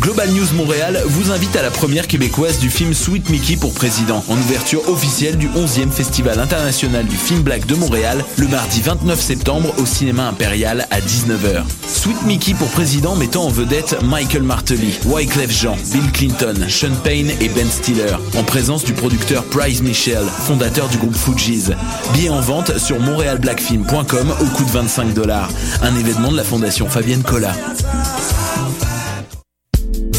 Global News Montréal vous invite à la première québécoise du film Sweet Mickey pour président, en ouverture officielle du 11e Festival international du film black de Montréal, le mardi 29 septembre au cinéma impérial à 19h. Sweet Mickey pour président mettant en vedette Michael Martelly, Wyclef Jean, Bill Clinton, Sean Payne et Ben Stiller, en présence du producteur Price Michel, fondateur du groupe Fugees. Billets en vente sur montrealblackfilm.com au coût de 25 dollars. Un événement de la fondation Fabienne Collat.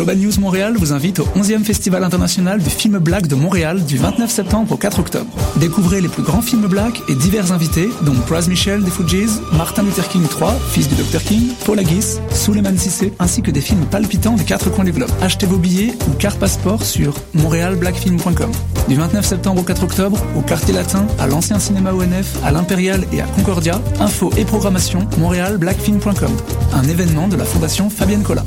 Global News Montréal vous invite au 11e Festival international du film black de Montréal du 29 septembre au 4 octobre. Découvrez les plus grands films black et divers invités, dont Praz Michel des Fujis, Martin Luther King III, fils du Dr King, Paul Haggis, Suleiman Sissé, ainsi que des films palpitants des quatre coins du globe. Achetez vos billets ou carte passeport sur montrealblackfilm.com. Du 29 septembre au 4 octobre, au Quartier Latin, à l'Ancien Cinéma ONF, à l'Impérial et à Concordia, info et programmation montrealblackfilm.com. Un événement de la Fondation Fabienne Collat.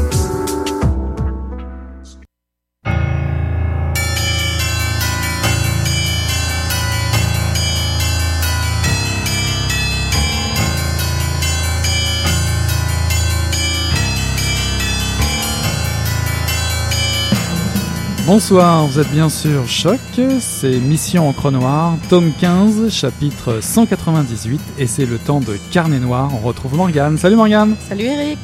Bonsoir, vous êtes bien sûr Choc, c'est Mission Encre Noire, tome 15, chapitre 198, et c'est le temps de Carnet Noir. On retrouve Morgane. Salut Morgane Salut Eric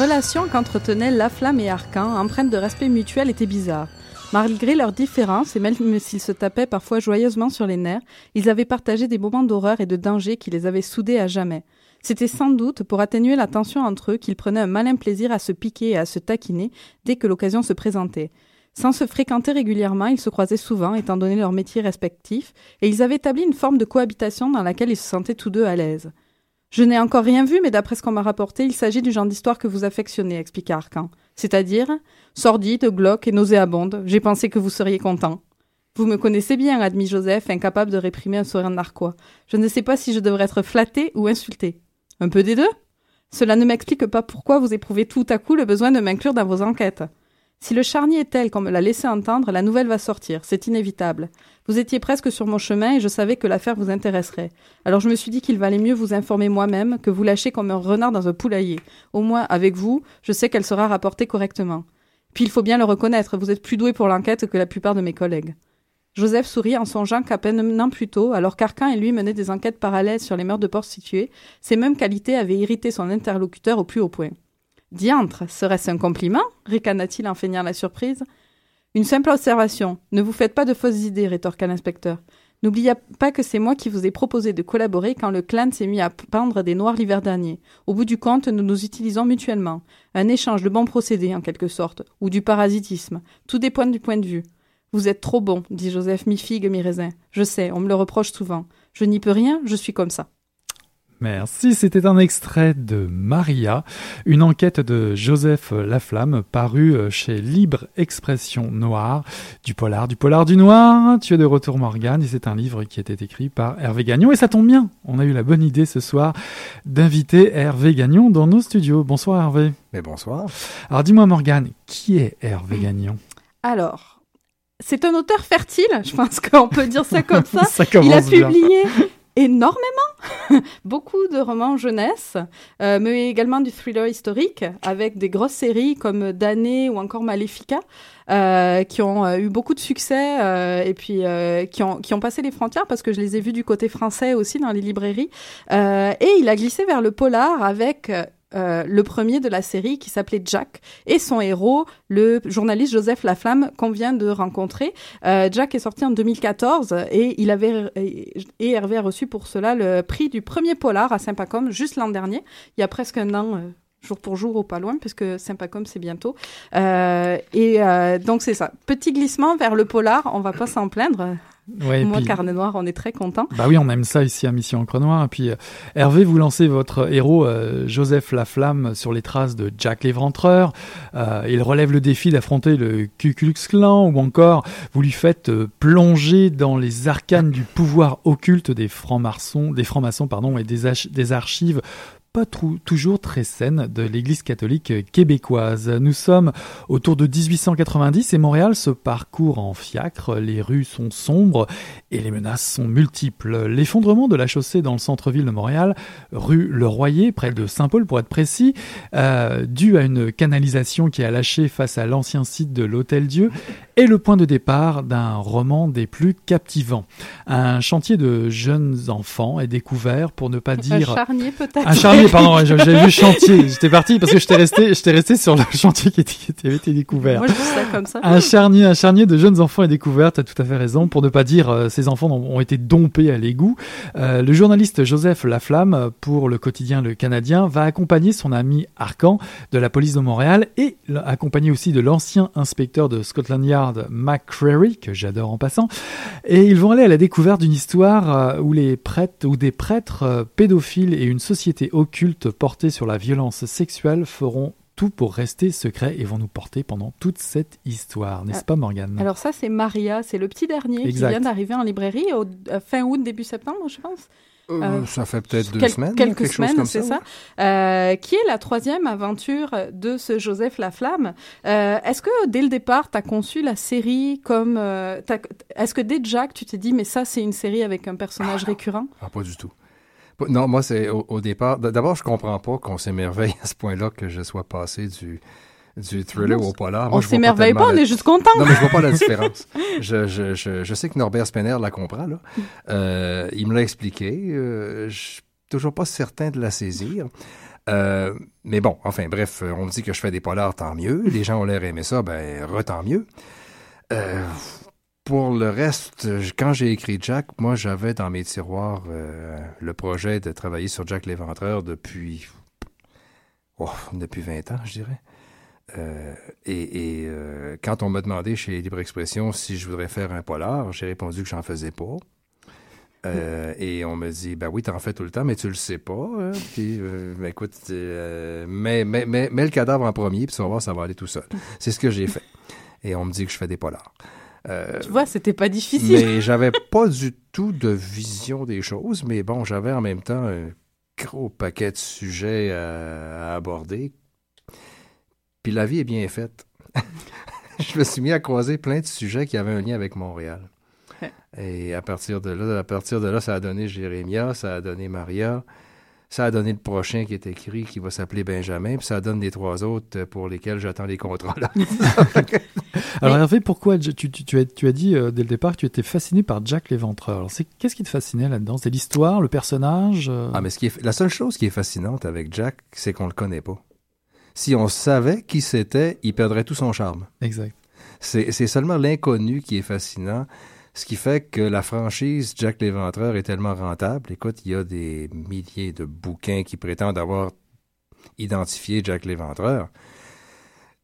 relation qu'entretenaient Laflamme et Arcan, empreinte de respect mutuel, était bizarre. Malgré leurs différences, et même s'ils se tapaient parfois joyeusement sur les nerfs, ils avaient partagé des moments d'horreur et de danger qui les avaient soudés à jamais. C'était sans doute pour atténuer la tension entre eux qu'ils prenaient un malin plaisir à se piquer et à se taquiner dès que l'occasion se présentait. Sans se fréquenter régulièrement, ils se croisaient souvent, étant donné leurs métiers respectifs, et ils avaient établi une forme de cohabitation dans laquelle ils se sentaient tous deux à l'aise. Je n'ai encore rien vu, mais d'après ce qu'on m'a rapporté, il s'agit du genre d'histoire que vous affectionnez, expliqua Arcan. C'est-à-dire sordide, glauque et nauséabonde. J'ai pensé que vous seriez content. Vous me connaissez bien, admit Joseph, incapable de réprimer un sourire narquois. Je ne sais pas si je devrais être flatté ou insulté. Un peu des deux Cela ne m'explique pas pourquoi vous éprouvez tout à coup le besoin de m'inclure dans vos enquêtes. Si le charnier est tel qu'on me l'a laissé entendre, la nouvelle va sortir, c'est inévitable. Vous étiez presque sur mon chemin et je savais que l'affaire vous intéresserait. Alors je me suis dit qu'il valait mieux vous informer moi-même que vous lâcher comme un renard dans un poulailler. Au moins, avec vous, je sais qu'elle sera rapportée correctement. Puis il faut bien le reconnaître, vous êtes plus doué pour l'enquête que la plupart de mes collègues. Joseph sourit en songeant qu'à peine un an plus tôt, alors qu'Arcan et lui menaient des enquêtes parallèles sur les meurtres de prostituées, ces mêmes qualités avaient irrité son interlocuteur au plus haut point. Diantre, serait-ce un compliment? Ricana-t-il en feignant la surprise? Une simple observation. Ne vous faites pas de fausses idées, rétorqua l'inspecteur. N'oubliez pas que c'est moi qui vous ai proposé de collaborer quand le clan s'est mis à peindre des noirs l'hiver dernier. Au bout du compte, nous nous utilisons mutuellement. Un échange de bons procédés, en quelque sorte, ou du parasitisme. Tout dépend du point de vue. Vous êtes trop bon, dit Joseph, mi-figue, mi-raisin. Je sais, on me le reproche souvent. Je n'y peux rien, je suis comme ça. Merci, c'était un extrait de Maria, une enquête de Joseph Laflamme parue chez Libre Expression Noire, du polar, du polar du noir. Tu es de retour Morgane et c'est un livre qui a été écrit par Hervé Gagnon et ça tombe bien. On a eu la bonne idée ce soir d'inviter Hervé Gagnon dans nos studios. Bonsoir Hervé. Mais bonsoir. Alors dis-moi Morgane, qui est Hervé Gagnon? Alors, c'est un auteur fertile, je pense qu'on peut dire ça comme ça. Ça Il a publié énormément, beaucoup de romans jeunesse, euh, mais également du thriller historique avec des grosses séries comme Damné ou encore Maléfica, euh, qui ont euh, eu beaucoup de succès euh, et puis euh, qui, ont, qui ont passé les frontières parce que je les ai vus du côté français aussi dans les librairies. Et il a glissé vers le polar avec euh, le premier de la série qui s'appelait Jack et son héros, le journaliste Joseph Laflamme qu'on vient de rencontrer. Euh, Jack est sorti en 2014 et il avait et Hervé a reçu pour cela le prix du premier polar à Saint-Pacôme juste l'an dernier, il y a presque un an. euh, jour pour jour ou pas loin, puisque Saint-Pacôme, c'est bientôt. Euh, et euh, donc, c'est ça. Petit glissement vers le polar, on va pas s'en plaindre. Ouais, Moi, puis- Carnet Noir, on est très content. Bah oui, on aime ça ici à Mission Encre Noire. Et puis, euh, Hervé, vous lancez votre héros, euh, Joseph Laflamme, sur les traces de Jack l'Éventreur. Euh, il relève le défi d'affronter le Ku Klux Klan, ou encore, vous lui faites euh, plonger dans les arcanes du pouvoir occulte des francs-maçons, des francs-maçons, pardon, et des, des archives pas toujours très saines de l'Église catholique québécoise. Nous sommes autour de 1890 et Montréal se parcourt en fiacre. Les rues sont sombres et les menaces sont multiples. L'effondrement de la chaussée dans le centre-ville de Montréal, rue Le Royer, près de Saint-Paul pour être précis, euh, dû à une canalisation qui a lâché face à l'ancien site de l'Hôtel Dieu, est le point de départ d'un roman des plus captivants. Un chantier de jeunes enfants est découvert, pour ne pas Un dire... charnier, peut-être. Pardon, j'avais vu chantier. J'étais parti parce que j'étais resté, j'étais resté sur le chantier qui était- qui avait été découvert. Moi, je dis ça comme ça. Un charnier, un charnier de jeunes enfants est découvert, tu as tout à fait raison, pour ne pas dire euh, ces enfants ont, ont été dompés à l'égout. Euh, le journaliste Joseph Laflamme, pour le quotidien Le Canadien, va accompagner son ami Arcan de la police de Montréal et accompagné aussi de l'ancien inspecteur de Scotland Yard, McCreary, que j'adore en passant. Et ils vont aller à la découverte d'une histoire euh, où les prêtres, où des prêtres euh, pédophiles et une société occulte portée sur la violence sexuelle feront tout pour rester secret et vont nous porter pendant toute cette histoire, n'est-ce Ah. pas Morgane? Alors ça, c'est Maria, c'est le petit dernier Exact. qui vient d'arriver en librairie au euh, fin août, début septembre, je pense. Euh, Euh, ça fait peut-être deux Quel- semaines. Quelques quelque chose semaines, comme c'est ça. ça. Euh, qui est la troisième aventure de ce Joseph Laflamme. Euh, Est-ce que dès le départ, tu as conçu la série comme... euh, Est-ce que dès Jack, tu t'es dit, mais ça, c'est une série avec un personnage récurrent? Ah, pas du tout. Non, moi, c'est au, au départ. D'abord, je comprends pas qu'on s'émerveille à ce point-là que je sois passé du, du thriller Non, au polar. Moi, On s'émerveille pas, on est juste content. Non, mais je vois pas la différence. je, je, je, je sais que Norbert Spener la comprend, là. Euh, il me l'a expliqué. Euh, je suis toujours pas certain de la saisir. Euh, mais bon, enfin, bref, on me dit que je fais des polars, tant mieux. Les gens ont l'air aimer ça, ben, re-tant mieux. Euh, pour le reste, quand j'ai écrit Jack, moi, j'avais dans mes tiroirs euh, le projet de travailler sur Jack l'Éventreur depuis, oh, depuis 20 ans, je dirais. Euh, et et, euh, quand on m'a demandé chez Libre Expression si je voudrais faire un polar, j'ai répondu que j'en faisais pas. Euh, et on me dit, ben oui, t'en fais tout le temps, mais tu le sais pas. hein. Puis, euh, ben écoute, euh, mets, mets, mets, mets le cadavre en premier, puis tu vas voir, ça va aller tout seul. C'est ce que j'ai fait. Et on me dit que je fais des polars. Euh, Tu vois, c'était pas difficile. mais j'avais pas du tout de vision des choses, mais bon, j'avais en même temps un gros paquet de sujets à, à aborder. Puis la vie est bien faite. je me suis mis à croiser plein de sujets qui avaient un lien avec Montréal. Et à partir de là, à partir de là, ça a donné Jérémia, ça a donné Maria, ça a donné le prochain qui est écrit, qui va s'appeler Benjamin, puis ça donne les trois autres pour lesquels j'attends les contrats. Là. Alors Hervé, pourquoi tu, tu, tu as, tu as dit euh, dès le départ que tu étais fasciné par Jack l'Éventreur. Qu'est-ce qui te fascinait là-dedans? C'est l'histoire, le personnage euh, Ah, mais ce qui est, la seule chose qui est fascinante avec Jack, c'est qu'on le connaît pas. Si on savait qui c'était, il perdrait tout son charme. Exact. C'est c'est seulement l'inconnu qui est fascinant, ce qui fait que la franchise Jack l'Éventreur est tellement rentable. Écoute, il y a des milliers de bouquins qui prétendent avoir identifié Jack l'Éventreur.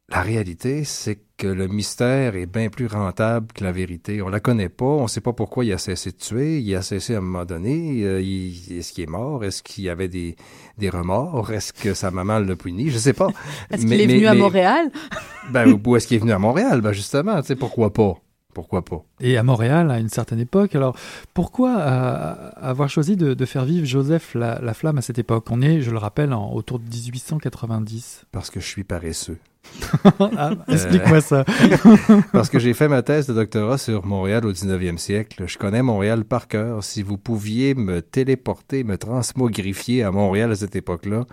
La réalité, c'est que le mystère est bien plus rentable que la vérité. On la connaît pas, on sait pas pourquoi il a cessé de tuer, il a cessé à un moment donné, euh, est-ce qu'il est mort, est-ce qu'il y avait des, des remords, est-ce que sa maman l'a puni, je sais pas. Est-ce qu'il est venu à Montréal? Ben, où est-ce qu'il est venu à Montréal? Ben, justement, tu sais, pourquoi pas? Pourquoi pas? Et à Montréal, à une certaine époque. Alors, pourquoi euh, avoir choisi de, de faire vivre Joseph la, la Flamme à cette époque? On est, je le rappelle, en, autour de 1890. Parce que je suis paresseux. Ah, Explique-moi ça. Parce que j'ai fait ma thèse de doctorat sur Montréal au 19e siècle. Je connais Montréal par cœur. Si vous pouviez me téléporter, me transmogrifier à Montréal à cette époque-là,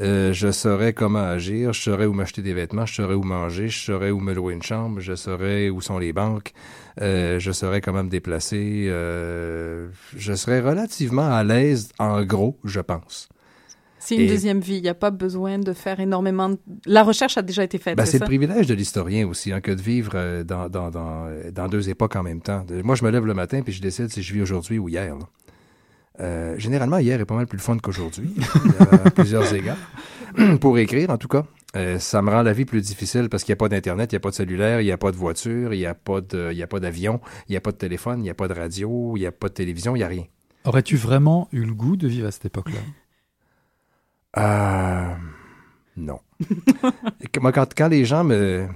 euh, je saurais comment agir, je saurais où m'acheter des vêtements, je saurais où manger, je saurais où me louer une chambre, je saurais où sont les banques, euh, je saurais comment me déplacer. Euh, je serais relativement à l'aise, en gros, je pense. C'est une Et- deuxième vie. Il n'y a pas besoin de faire énormément. de- La recherche a déjà été faite. Ben, c'est le privilège de l'historien aussi, hein, que de vivre dans, dans, dans, dans deux époques en même temps. Moi, je me lève le matin puis je décide si je vis aujourd'hui ou hier. là. Euh, généralement, hier est pas mal plus le fun qu'aujourd'hui, euh, à plusieurs égards. Pour écrire, en tout cas. Euh, ça me rend la vie plus difficile parce qu'il n'y a pas d'Internet, il n'y a pas de cellulaire, il n'y a pas de voiture, il n'y a pas d'avion, il n'y a pas de téléphone, il n'y a pas de radio, il n'y a pas de télévision, il n'y a rien. Aurais-tu vraiment eu le goût de vivre à cette époque-là Euh, non. Moi, quand, quand les gens me.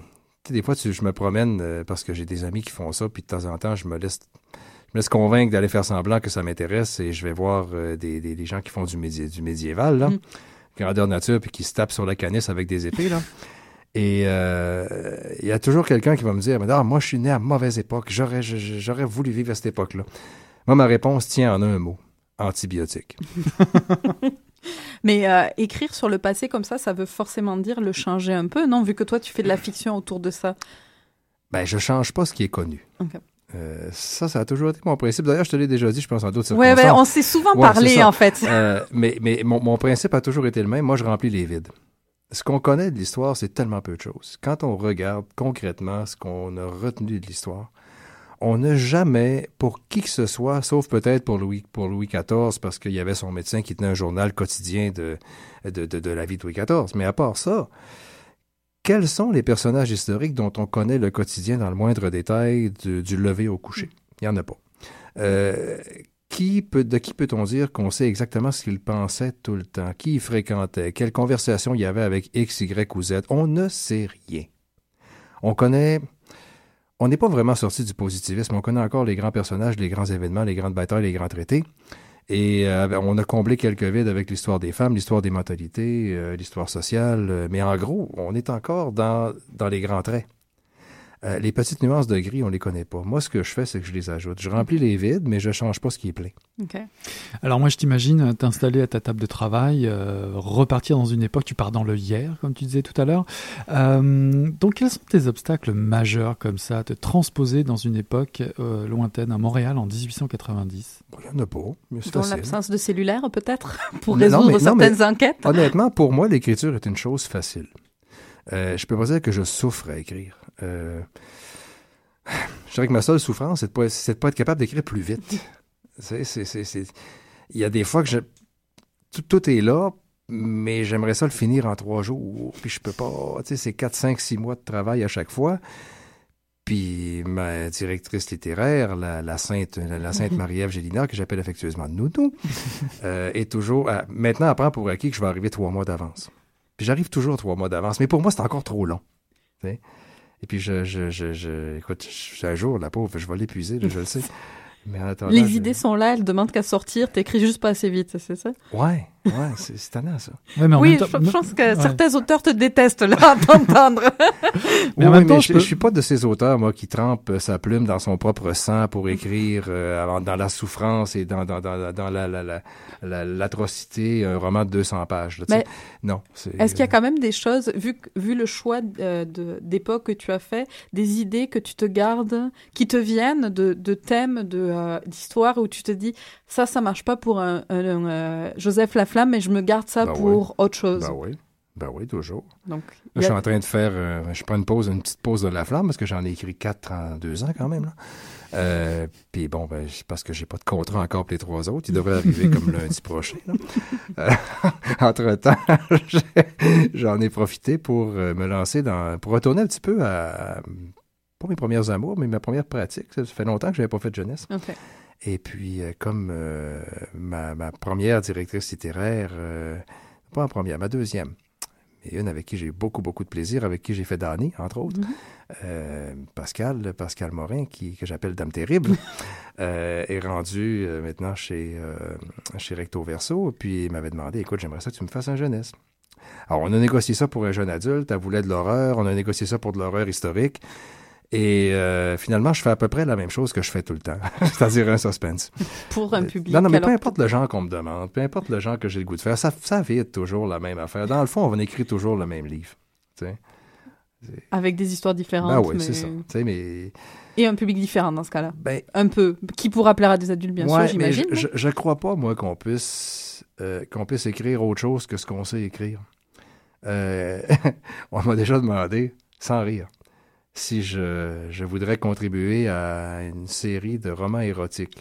Tu sais, des fois, tu- je me promène euh, parce que j'ai des amis qui font ça, puis de temps en temps, je me laisse, me laisse convaincre d'aller faire semblant que ça m'intéresse et je vais voir euh, des, des, des gens qui font du, médi- du médiéval, là, Mm. grandeur nature, puis qui se tapent sur la canisse avec des épées, là. Et euh, il y a toujours quelqu'un qui va me dire Mais, ah, Moi, je suis né à mauvaise époque, j'aurais, voulu vivre à cette époque-là. Moi, ma réponse tient en un mot antibiotique. Mais euh, écrire sur le passé comme ça, ça veut forcément dire le changer un peu, non? Vu que toi, tu fais de la fiction autour de ça. Ben, je change pas ce qui est connu. Ok. Euh, ça, ça a toujours été mon principe. D'ailleurs, je te l'ai déjà dit, je pense, en d'autres circonstances. ouais, on s'est souvent Ouais, parlé, en fait. Euh, mais mais mon, mon principe a toujours été le même. Moi, je remplis les vides. Ce qu'on connaît de l'histoire, c'est tellement peu de choses. Quand on regarde concrètement ce qu'on a retenu de l'histoire, on n'a jamais, pour qui que ce soit, sauf peut-être pour Louis, pour Louis XIV, parce qu'il y avait son médecin qui tenait un journal quotidien de, de, de, de la vie de Louis XIV. Mais à part ça, quels sont les personnages historiques dont on connaît le quotidien dans le moindre détail du, lever au coucher? Il n'y en a pas. Euh, qui peut, de qui peut-on dire qu'on sait exactement ce qu'il pensait tout le temps? Qui il fréquentait? Quelle conversation il y avait avec X, Y ou Z? On ne sait rien. On connaît... On n'est pas vraiment sorti du positivisme. On connaît encore les grands personnages, les grands événements, les grandes batailles, les grands traités. Et euh, on a comblé quelques vides avec l'histoire des femmes, l'histoire des mentalités, euh, l'histoire sociale. euh, mais en gros, on est encore dans, dans les grands traits. Euh, les petites nuances de gris, on les connaît pas. Moi, ce que je fais, c'est que je les ajoute. Je remplis les vides, mais je change pas ce qui est plein. Ok. Alors moi, je t'imagine t'installer à ta table de travail, euh, repartir dans une époque, tu pars dans le hier, comme tu disais tout à l'heure. Euh, donc, quels sont tes obstacles majeurs comme ça, te transposer dans une époque euh, lointaine, à Montréal en 1890 Bon, Il n'y en a pas, mais c'est Dans l'absence de cellulaire, peut-être, pour Non, résoudre mais- non, mais- certaines enquêtes? Honnêtement, pour moi, l'écriture est une chose facile. Euh, je peux pas dire que je souffre à écrire. Euh, je dirais que ma seule souffrance, c'est de pas, de pas être capable d'écrire plus vite. Il y a des fois que je... tout, tout est là, mais j'aimerais ça le finir en trois jours. Puis je peux pas. Tu sais, c'est 4, 5, 6 mois de travail à chaque fois. Puis ma directrice littéraire, la, la sainte, la, la sainte Marie-Ève Gélina, que j'appelle affectueusement Nounou, euh, est toujours. à- maintenant, apprend pour acquis que je vais arriver trois mois d'avance. Puis j'arrive toujours trois mois d'avance. Mais pour moi, c'est encore trop long. tu sais. Et puis, je, je, je, je- écoute, je- un jour, la pauvre, je vais l'épuiser, je le sais. Mais en attendant, Les idées sont là, elles demandent qu'à sortir, t'écris juste pas assez vite, c'est ça? Ouais, ouais, c'est tannant, ça. Ouais, mais en Oui, même je, temps- je pense que Ouais. certains auteurs te détestent, là, à t'entendre. Mais en Oui, même temps, mais je peux- je suis pas de ces auteurs, moi, qui trempent euh, sa plume dans son propre sang pour écrire euh, dans la souffrance et dans, dans, dans, dans la, la, la, la- l'atrocité, un roman de 200 pages. là, tu sais. Mais non. Est-ce qu'il y a quand même des choses, vu, vu le choix euh, de- d'époque que tu as fait, des idées que tu te gardes, qui te viennent de, de thèmes, de, euh, d'histoires où tu te dis, ça, ça marche pas pour un, un- un, euh, Joseph Mais je me garde ça Ben pour autre chose. Ben oui, ben oui, toujours. Donc, Là, je suis en train de faire, euh, je prends une pause, une petite pause de la flamme parce que j'en ai écrit quatre en deux ans quand même. Là. Euh, Puis bon, ben, parce que j'ai pas de contrat encore pour les trois autres. Ils devraient arriver comme lundi prochain. Euh, Entre-temps, j'en ai profité pour me lancer dans, pour retourner un petit peu à, pas mes premières amours, mais ma première pratique. Ça fait longtemps que j'avais pas fait de jeunesse. Ok. Et puis, euh, comme euh, ma, ma première directrice littéraire, euh, pas en première, ma deuxième, mais une avec qui j'ai eu beaucoup, beaucoup de plaisir, avec qui j'ai fait Danny, entre autres, Mhm. euh, Pascal, Pascal Morin, qui, que j'appelle Dame Terrible, est rendu maintenant chez, chez Recto Verso, puis il m'avait demandé, écoute, j'aimerais ça que tu me fasses un jeunesse. Alors, on a négocié ça pour un jeune adulte, elle voulait de l'horreur, on a négocié ça pour de l'horreur historique. Et euh, finalement, je fais à peu près la même chose que je fais tout le temps, c'est-à-dire un suspense. Pour un public. Non, non, mais peu importe le genre qu'on me demande, peu importe le genre que j'ai le goût de faire, ça, ça vite toujours la même affaire. Dans le fond, on va écrire toujours le même livre. Avec des histoires différentes. Ben oui, mais- c'est ça. Mais Et un public différent dans ce cas-là. ben, Un peu. Qui pourra plaire à des adultes, bien ouais, sûr, j'imagine. je, je, je crois pas, moi, qu'on puisse, euh, qu'on puisse écrire autre chose que ce qu'on sait écrire. Euh, on m'a déjà demandé, sans rire, si je, je voudrais contribuer à une série de romans érotiques.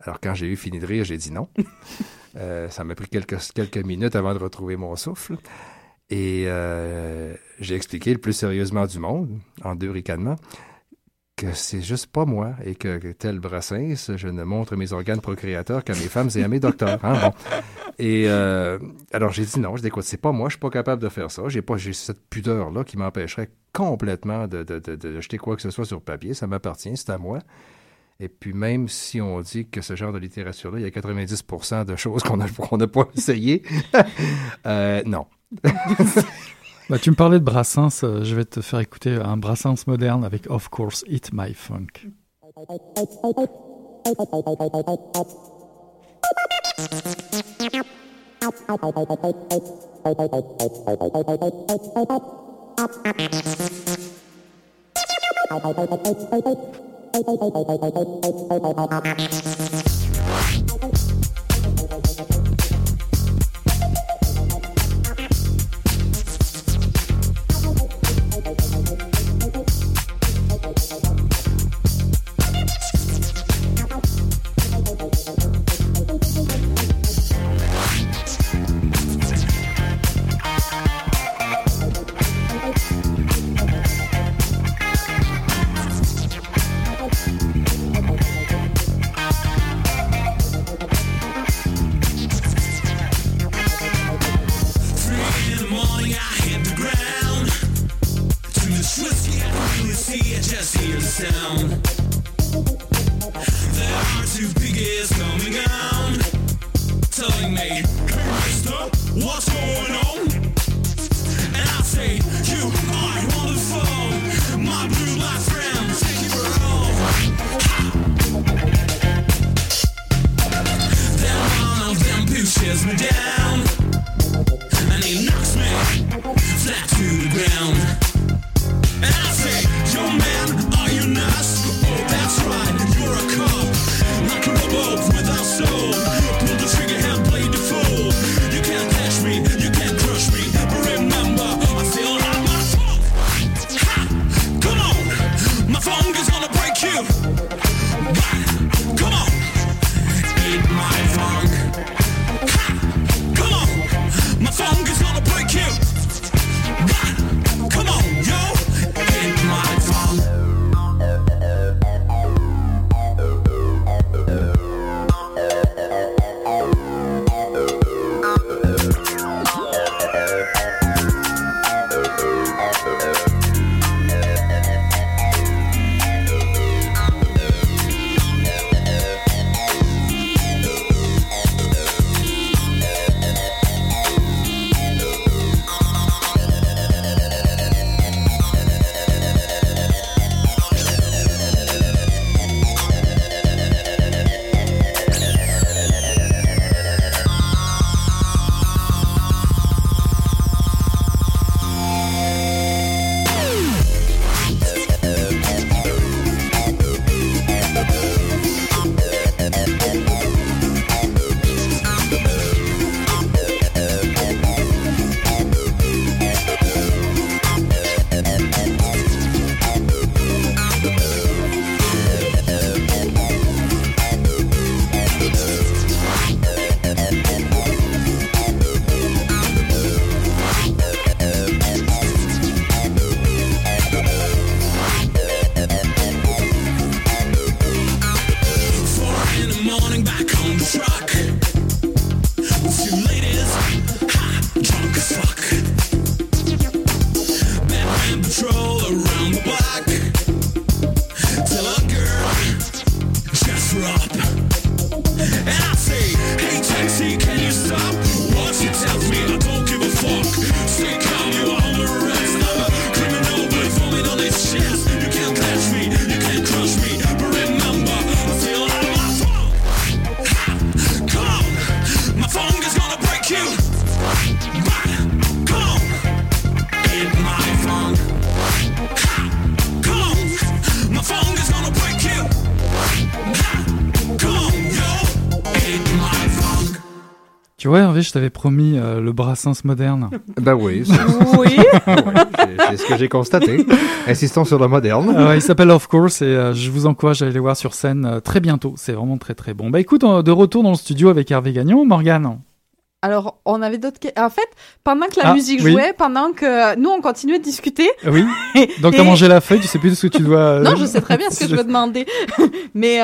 Alors, quand j'ai eu fini de rire, j'ai dit non. Euh, ça m'a pris quelques, quelques minutes avant de retrouver mon souffle. Et euh, j'ai expliqué le plus sérieusement du monde, en deux ricanements, c'est juste pas moi et que, tel Brassens, je ne montre mes organes procréateurs qu'à mes femmes et à mes docteurs. hein. Et euh, alors j'ai dit non, je dis écoute, c'est pas moi, je suis pas capable de faire ça. J'ai pas j'ai cette pudeur là qui m'empêcherait complètement de, de, de, jeter quoi que ce soit sur papier. Ça m'appartient, c'est à moi. Et puis même si on dit que ce genre de littérature-là, il y a 90% de choses qu'on n'a qu'on n'a pas essayé, euh, non. Bah, tu me parlais de Brassens, euh, je vais te faire écouter un Brassens moderne avec Of Course Hit My Funk. t'avais promis euh, le Brassens moderne. Ben oui, c'est Oui. c'est- c'est ce que j'ai constaté. Insistons sur le moderne. Euh, il s'appelle Of Course et euh, je vous encourage à aller le voir sur scène euh, très bientôt. C'est vraiment très très bon. Bah écoute, de retour dans le studio avec Hervé Gagnon, Morgane. Alors, on avait d'autres. En fait, pendant que la Ah, musique oui. jouait, pendant que nous on continuait de discuter. Oui. Donc et- t'as mangé la feuille, tu sais plus ce que tu dois. Non, je sais très bien ce que je veux demander. Mais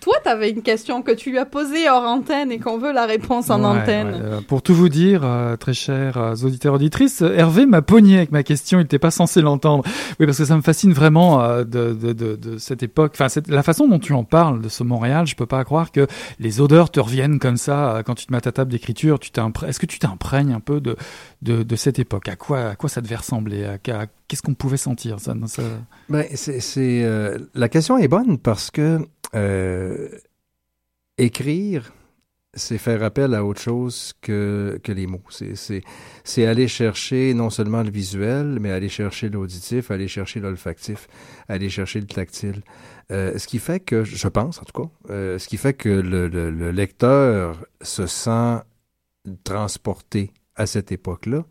toi, t'avais une question que tu lui as posée hors antenne et qu'on veut la réponse en Ouais, antenne. ouais, euh, pour tout vous dire, euh, très chers euh, auditeurs auditrices, Hervé m'a pogné avec ma question. Il n'était pas censé l'entendre. Oui, parce que ça me fascine vraiment de, de, de, de cette époque. Enfin, cette- la façon dont tu en parles de ce Montréal, je peux pas croire que les odeurs te reviennent comme ça quand tu te mets à ta table d'écriture. Tu Est-ce que tu t'imprègnes un peu de, de, de cette époque? À quoi, à quoi ça devait ressembler? À- à- Qu'est-ce qu'on pouvait sentir ça, ça- Ben, c'est, euh, la question est bonne parce que euh, écrire, c'est faire appel à autre chose que, que les mots. C'est, c'est, c'est aller chercher non seulement le visuel, mais aller chercher l'auditif, aller chercher l'olfactif, aller chercher le tactile. Euh, ce qui fait que, je pense en tout cas, ce qui fait que le- le lecteur se sent transporté à cette époque-là,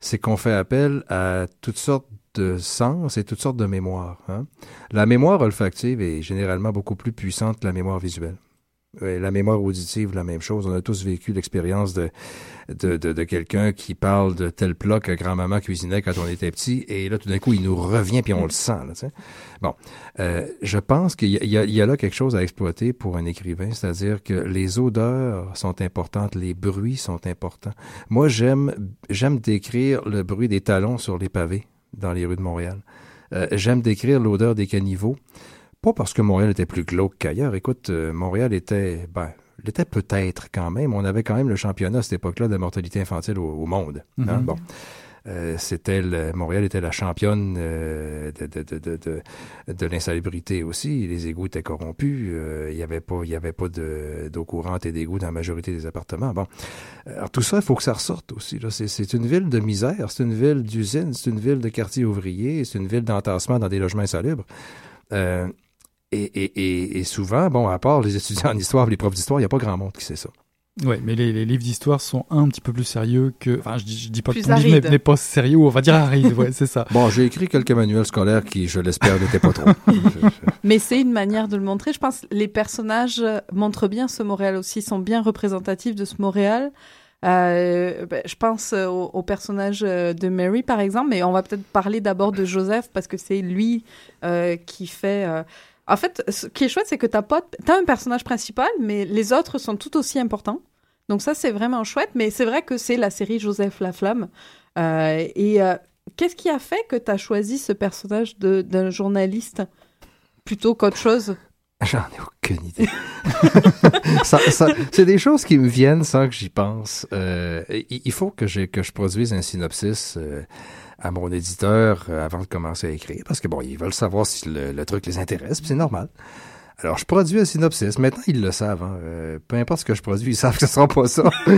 c'est qu'on fait appel à toutes sortes de sens et toutes sortes de mémoires. hein. La mémoire olfactive est généralement beaucoup plus puissante que la mémoire visuelle. La mémoire auditive, la même chose. On a tous vécu l'expérience de, de, de, quelqu'un qui parle de tel plat que grand-maman cuisinait quand on était petit, et là, tout d'un coup, il nous revient, puis on le sent. Bon, euh, je pense qu'il y a là quelque chose à exploiter pour un écrivain, c'est-à-dire que les odeurs sont importantes, les bruits sont importants. Moi, j'aime j'aime décrire le bruit des talons sur les pavés dans les rues de Montréal. Euh, j'aime décrire l'odeur des caniveaux. Pas parce que Montréal était plus glauque qu'ailleurs. Écoute, euh, Montréal était, ben, il était peut-être quand même. On avait quand même le championnat à cette époque-là de mortalité infantile au, au monde. hein? Mhm. Bon. Euh, c'était Montréal était la championne euh, de, de, de, de, de, l'insalubrité aussi. Les égouts étaient corrompus. Euh, Il n'y avait pas, il y avait pas de- d'eau courante et d'égouts dans la majorité des appartements. Bon. Alors tout ça, il faut que ça ressorte aussi. c'est une ville de misère, c'est une ville d'usine, c'est une ville de quartier ouvrier, c'est une ville d'entassement dans des logements insalubres. Et, et, et, et souvent, bon, à part les étudiants en histoire, les profs d'histoire, il n'y a pas grand monde qui sait ça. Ouais, mais les, les livres d'histoire sont un petit peu plus sérieux que. Enfin, je, dis- je dis pas Plus que ton livre arides. n'est- pas sérieux, on va dire aride, ouais, c'est ça. Bon, j'ai écrit quelques manuels scolaires qui, je l'espère, n'étaient pas trop. Mais c'est une manière de le montrer. Je pense que les personnages montrent bien ce Montréal aussi, sont bien représentatifs de ce Montréal. Euh, ben, je pense au, au personnage euh, de Mary, par exemple, mais on va peut-être parler d'abord de Joseph parce que c'est lui euh, qui fait. euh, En fait, ce qui est chouette, c'est que t'as pas, t'as un personnage principal, mais les autres sont tout aussi importants. Donc ça, c'est vraiment chouette. Mais c'est vrai que c'est la série Joseph Laflamme. Euh, et euh, qu'est-ce qui a fait que t'as choisi ce personnage d'un journaliste plutôt qu'autre chose? J'en ai aucune idée. Ça- c'est des choses qui me viennent sans que j'y pense. Euh, il, faut que, que je produise un synopsis à mon éditeur euh, avant de commencer à écrire, parce que bon, ils veulent savoir si le, le truc les intéresse, c'est normal. Alors, je produis un synopsis. Maintenant, ils le savent. hein. Euh, peu importe ce que je produis, ils savent que ce sera pas ça.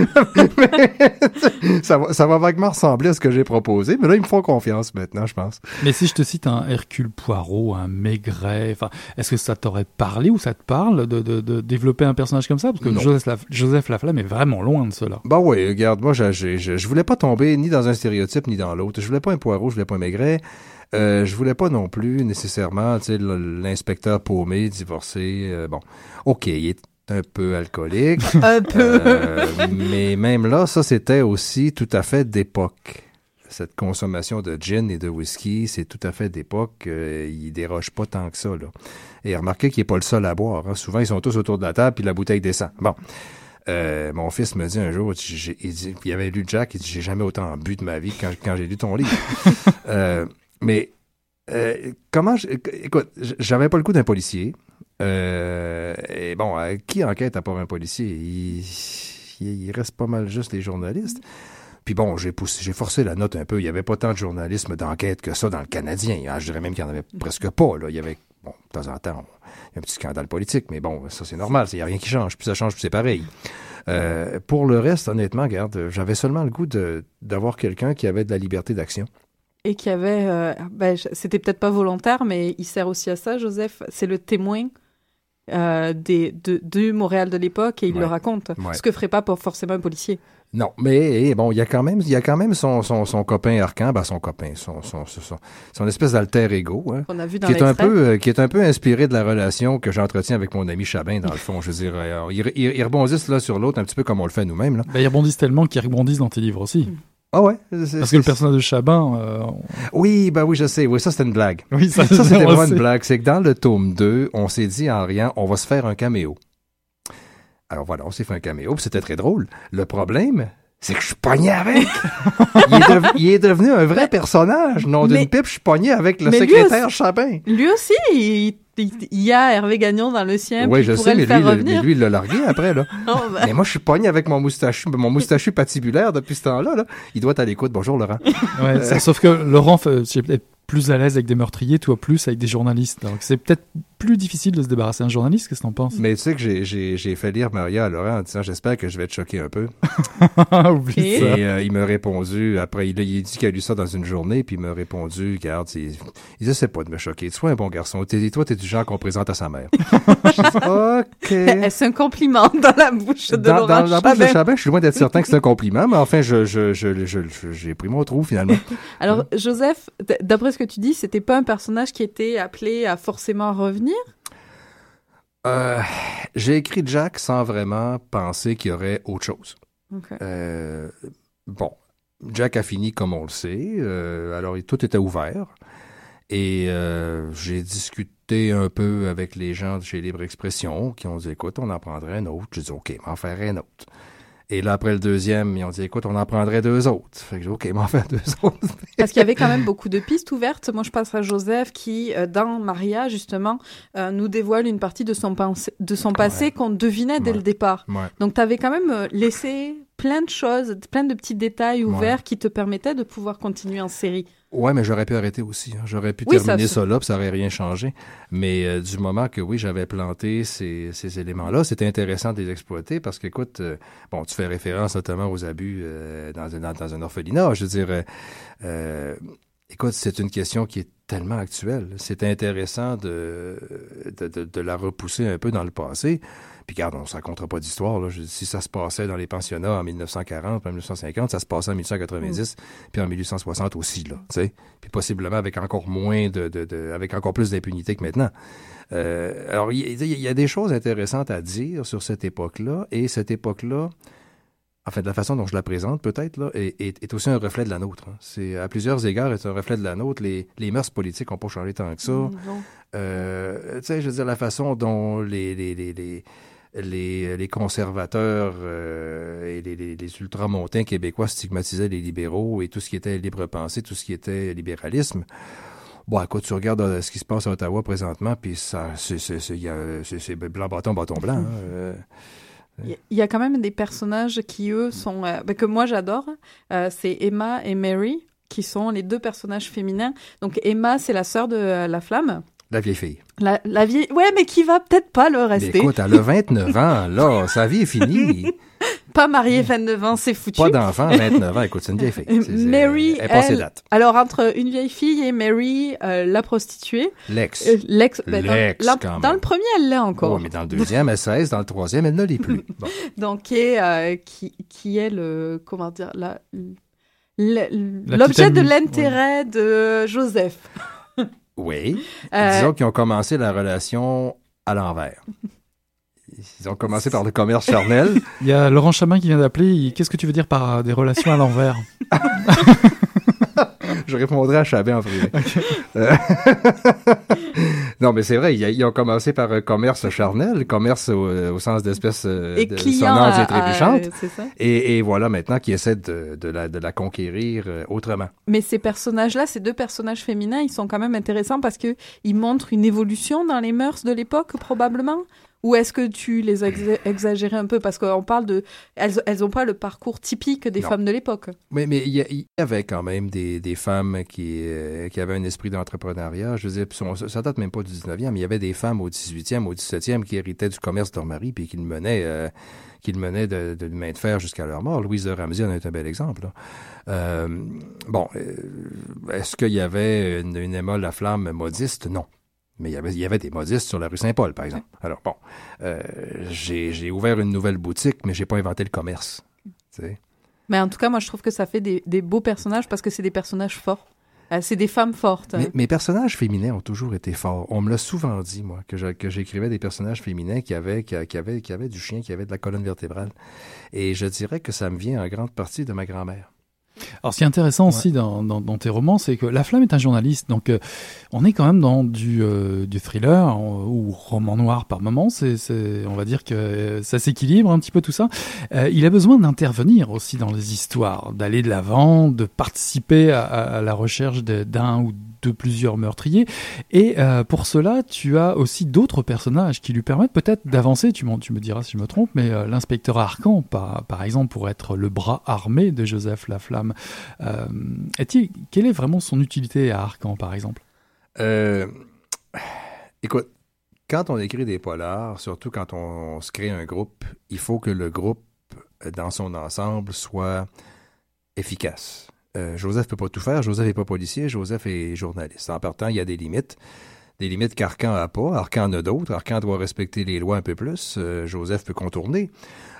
Mais, ça, va, ça va vaguement ressembler à ce que j'ai proposé, mais là, ils me font confiance maintenant, je pense. Mais si je te cite un Hercule Poirot, un Maigret, est-ce que ça t'aurait parlé ou ça te parle de, de, de développer un personnage comme ça? Parce que Non. Joseph, Laf- Joseph Laflamme est vraiment loin de cela. Bah oui, regarde, moi, je, je, je, je voulais pas tomber ni dans un stéréotype ni dans l'autre. Je voulais pas un poireau, je voulais pas un maigret. Euh, je voulais pas non plus nécessairement, tu sais, l'inspecteur paumé, divorcé. euh, bon, ok, il est un peu alcoolique. Un peu. Euh, mais même là, ça, c'était aussi tout à fait d'époque. Cette consommation de gin et de whisky, c'est tout à fait d'époque. Il déroge pas tant que ça, là. Et remarquez qu'il n'est pas le seul à boire. hein. Souvent, ils sont tous autour de la table, puis la bouteille descend. Bon. Euh, mon fils me dit un jour, il, dit, il avait lu Jack, il dit, j'ai jamais autant bu de ma vie quand, quand j'ai lu ton livre. Euh, mais euh, comment, je- écoute, j'avais pas le coup d'un policier. Euh, et bon, euh, qui enquête à part un policier? Il, reste pas mal juste les journalistes. Puis bon, j'ai poussé, j'ai forcé la note un peu. Il y avait pas tant de journalisme d'enquête que ça dans le Canadien. Ah, je dirais même qu'il y en avait presque pas. Il y avait, bon, de temps en temps, un petit scandale politique, mais bon, ça c'est normal. Il n'y a rien qui change. Puis ça change, puis c'est pareil. Pour le reste, honnêtement, regarde, j'avais seulement le goût d'avoir quelqu'un qui avait de la liberté d'action. Et qui avait, euh, ben, c'était peut-être pas volontaire, mais il sert aussi à ça, Joseph. C'est le témoin euh, des, de, du Montréal de l'époque et il Ouais. le raconte. Ouais. Ce que ferait pas pour forcément un policier. Non, mais eh, bon, il y a quand même, il y a quand même son, son, son copain Arcan, ben son copain, son, son, son, son, son espèce d'alter ego, hein, On a vu dans qui est un peu, euh, qui est un peu inspiré de la relation que j'entretiens avec mon ami Chabin dans le fond. Je veux dire, ils, ils- ils rebondissent l'un sur l'autre un petit peu comme on le fait nous-mêmes. Là. Bah, ils rebondissent tellement qu'ils rebondissent dans tes livres aussi. Ah ouais. c'est- Parce que le personnage de Chabin, euh, Oui, ben oui, je sais. Oui, ça c'était une blague. oui, ça, Ça, c'était on vraiment sait. une blague. C'est que dans le tome 2, on s'est dit en riant, on va se faire un caméo. Alors voilà, on s'est fait un caméo, puis c'était très drôle. Le problème, c'est que je suis pogné avec. il, est dev- il est devenu un vrai personnage. Non d'une pipe, je suis pogné avec le Mais secrétaire Chabin. Lui aussi, il, il- y a Hervé Gagnon dans le sien. Oui, je sais, mais lui, le- mais lui, il l'a largué après, là. Oh, ben, Mais moi, je suis pogné avec mon moustachu, mon moustachu patibulaire depuis ce temps-là, là. Il doit être à l'écoute. Bonjour, Laurent. Ouais, ça- sauf que Laurent, fait- c'est peut-être plus à l'aise avec des meurtriers, toi plus avec des journalistes. Donc c'est peut-être plus difficile de se débarrasser d'un journaliste, qu'est-ce que t'en penses? Mais tu sais que j'ai- j'ai j'ai fait lire Maria à Laurent en disant, j'espère que je vais te choquer un peu. Oublie Et- ça. Et euh, il m'a répondu, après, il, a- il a dit qu'il a lu ça dans une journée, puis il m'a répondu, regarde, c'est- il essaie pas de me choquer. Sois un bon garçon. T'es- toi, t'es du genre qu'on présente à sa mère. Je dis, OK. Est-ce un compliment dans la bouche de Dans, Laurent dans la bouche de? Chabin, je suis loin d'être certain que c'est un compliment, mais enfin, je, je, je, je- je- j'ai pris mon trou, finalement. Alors, Joseph, d- d'après ce que tu dis, c'était pas un personnage qui était appelé à forcément revenir? Euh, j'ai écrit Jack sans vraiment penser qu'il y aurait autre chose. Euh, bon, Jack a fini comme on le sait. euh, alors, tout était ouvert. Et j'ai discuté un peu avec les gens de chez Libre Expression qui ont dit écoute, on en prendrait un autre. J'ai dit OK, m'en faire un autre. Et là, après le deuxième, ils ont dit écoute, on en prendrait deux autres. Fait que j'ai dit OK, m'en faire deux autres. Parce qu'il y avait quand même beaucoup de pistes ouvertes. Moi, je passe à Joseph qui, euh, dans Maria, justement, euh, nous dévoile une partie de son, de son passé Ouais. qu'on devinait dès Ouais. le départ. Ouais. Donc, tu avais quand même euh, laissé plein de choses, plein de petits détails ouverts qui te permettaient de pouvoir continuer en série. Ouais, mais j'aurais pu arrêter aussi. hein. J'aurais pu Oui, terminer ça- ça, là, puis ça aurait rien changé. Mais euh, du moment que oui, j'avais planté ces, ces éléments-là, c'était intéressant de les exploiter parce que, écoute, euh, bon, tu fais référence notamment aux abus euh, dans, un, dans, dans un orphelinat. Je veux dire, euh, écoute, c'est une question qui est tellement actuelle. C'est intéressant de, de, de, de la repousser un peu dans le passé. Puis regarde, on ne racontera pas d'histoire. Si ça se passait dans les pensionnats en 1940, en 1950, ça se passait en 1890, puis en 1860 aussi, là. Puis possiblement avec encore moins de, de, de- avec encore plus d'impunité que maintenant. Euh, alors, il y, a- il y a des choses intéressantes à dire sur cette époque-là, et cette époque-là, en fait, de la façon dont je la présente, peut-être, là, est, est- est aussi un reflet de la nôtre. hein. C'est, à plusieurs égards, est un reflet de la nôtre. Les, les mœurs politiques n'ont pas changé tant que ça. Mm. Euh, tu sais, je veux dire, la façon dont les, les, les, les, les, les conservateurs euh, et les, ultramontains québécois stigmatisaient les libéraux et tout ce qui était libre pensée, tout ce qui était libéralisme. Bon, écoute, tu regardes euh, ce qui se passe à Ottawa présentement, puis ça, c'est blanc bâton, bâton blanc. hein. Il y- a quand même des personnages qui, eux, sont. euh, ben, que moi, j'adore. Euh, c'est Emma et Mary, qui sont les deux personnages féminins. Donc, Emma, c'est la sœur de euh, la flamme. La vieille fille. La, la vieille. Ouais, mais qui va peut-être pas le Mais rester. écoute, elle a 29 ans, là, sa vie est finie. Pas mariée 29 ans, c'est foutu. Pas d'enfant, 29 ans. Écoute, c'est une vieille fille. C'est- c'est- Mary, elle elle- date. Alors, entre une vieille fille et Mary, euh, la prostituée, L'ex. euh, l'ex. ben, dans- L'ex, quand dans, même. le premier, elle l'est encore. Oh, mais dans le deuxième, elle 16, dans le troisième, elle ne l'est plus. Bon. Donc, qui est, euh, qui, qui est le. Comment dire la- L'objet de l'intérêt de Joseph. Oui. Euh, Disons qu'ils ont commencé la relation à l'envers. Ils ont commencé par le commerce charnel. Il y a Laurent Chamin qui vient d'appeler. Qu'est-ce que tu veux dire par euh, des relations à l'envers? Je répondrai à Chabin en privé. Euh, non, mais c'est vrai, ils, ils ont commencé par un commerce charnel, commerce au, au sens d'espèce euh, et de sonnante et trébuchante. à-. Et, et voilà maintenant qui essaient de, de la, de la conquérir euh, autrement. Mais ces personnages-là, ces deux personnages féminins, ils sont quand même intéressants parce que ils montrent une évolution dans les mœurs de l'époque, probablement. Ou est-ce que tu les as exa- exagérés un peu? Parce qu'on parle de, elles, elles ont pas le parcours typique des Non. femmes de l'époque. Mais mais il y, a- il y avait quand même des, des femmes qui, euh, qui avaient un esprit d'entrepreneuriat. Je veux dire, on- ça date même pas du 19e, mais il y avait des femmes au 18e, au 17e qui héritaient du commerce de leur mari puis qui le menaient, euh, qui le menaient de, de main de fer jusqu'à leur mort. Louise de Ramsey en est un bel exemple. Euh, bon, euh, est-ce qu'il y avait une, une Emma Laflamme modiste? Non. Mais il y avait, il y avait des modistes sur la rue Saint-Paul, par exemple. Alors bon, euh, j'ai ouvert une nouvelle boutique, mais j'ai pas inventé le commerce. Mais en tout cas, moi, je trouve que ça fait des, des beaux personnages parce que c'est des personnages forts. Euh, c'est des femmes fortes. Mes, mes personnages féminins ont toujours été forts. On me l'a souvent dit, moi, que j'écrivais des personnages féminins qui avaient, qui, qui avaient, qui avaient du chien, qui avaient de la colonne vertébrale. Et je dirais que ça me vient en grande partie de ma grand-mère. Alors, ce qui est intéressant aussi dans, dans, dans tes romans, c'est que La Flamme est un journaliste, donc euh, on est quand même dans du, euh, du thriller euh, ou roman noir par moment. C'est, c'est, on va dire que ça s'équilibre un petit peu tout ça. Euh, il a besoin d'intervenir aussi dans les histoires, d'aller de l'avant, de participer à, à- à la recherche de- d'un ou de plusieurs meurtriers. Et euh, pour cela, tu as aussi d'autres personnages qui lui permettent peut-être d'avancer. Tu, me diras si je me trompe, mais euh, l'inspecteur Arcan, par, exemple, pour être le bras armé de Joseph Laflamme. Euh, est-il, quelle est vraiment son utilité à Arcan, par exemple? Écoute, quand on écrit des polars, surtout quand on, se crée un groupe, il faut que le groupe, dans son ensemble, soit efficace. Euh, Joseph peut pas tout faire. Joseph n'est pas policier. Joseph est journaliste. En partant, il y a des limites. Des limites qu'Arcan a pas. Arcan a d'autres. Arcan doit respecter les lois un peu plus. Euh, Joseph peut contourner.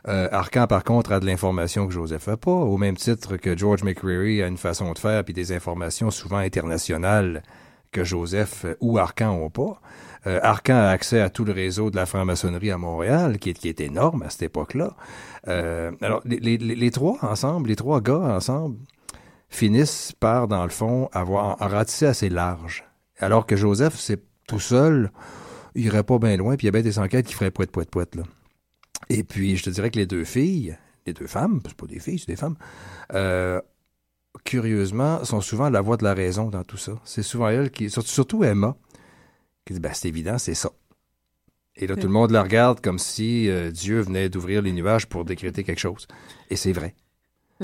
Euh, Arcan, par contre, a de l'information que Joseph a pas, au même titre que George McCreary a une façon de faire puis des informations souvent internationales que Joseph ou Arcan ont pas. Euh, Arcan a accès à tout le réseau de la franc-maçonnerie à Montréal, qui est, qui est énorme à cette époque-là. Euh, alors, les trois ensemble, les trois gars ensemble, finissent par, dans le fond, avoir en ratisser assez large. Alors que Joseph, c'est tout seul, il irait pas bien loin, puis il y a des enquêtes qui feraient poète, poète, poète. Et puis, je te dirais que les deux filles, les deux femmes, c'est pas des filles, c'est des femmes, euh, curieusement, sont souvent la voix de la raison dans tout ça. C'est souvent elle qui, surtout, Emma, qui dit, ben, c'est évident, c'est ça. Et là, tout le monde la regarde comme si euh, Dieu venait d'ouvrir les nuages pour décréter quelque chose. Et c'est vrai.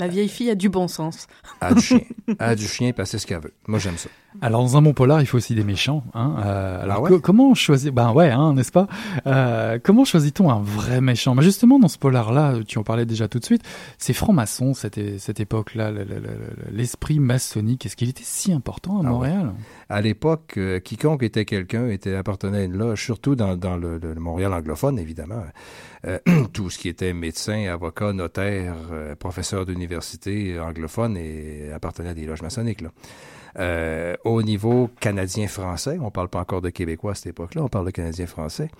La vieille fille a du bon sens. A du chien. A du chien, elle sait ce qu'elle veut. Moi, j'aime ça. Alors, dans un bon polar, il faut aussi des méchants. Hein Euh, alors, Ah ouais? co- comment choisir Ben ouais, hein, n'est-ce pas? Euh, Comment choisit-on un vrai méchant? Ben Justement, dans ce polar-là, tu en parlais déjà tout de suite, c'est franc-maçon, cette, cette époque-là, le- le- le- l'esprit maçonnique. Est-ce qu'il était si important à Ah ouais. À l'époque, euh, quiconque était quelqu'un était appartenait à une loge, surtout dans, le, Montréal anglophone, évidemment. Euh, tout ce qui était médecin, avocat, notaire, euh, professeur d'université anglophone et appartenait à des loges maçonniques. Là. Euh, au niveau canadien-français, on parle pas encore de Québécois à cette époque-là, on parle de canadien-français.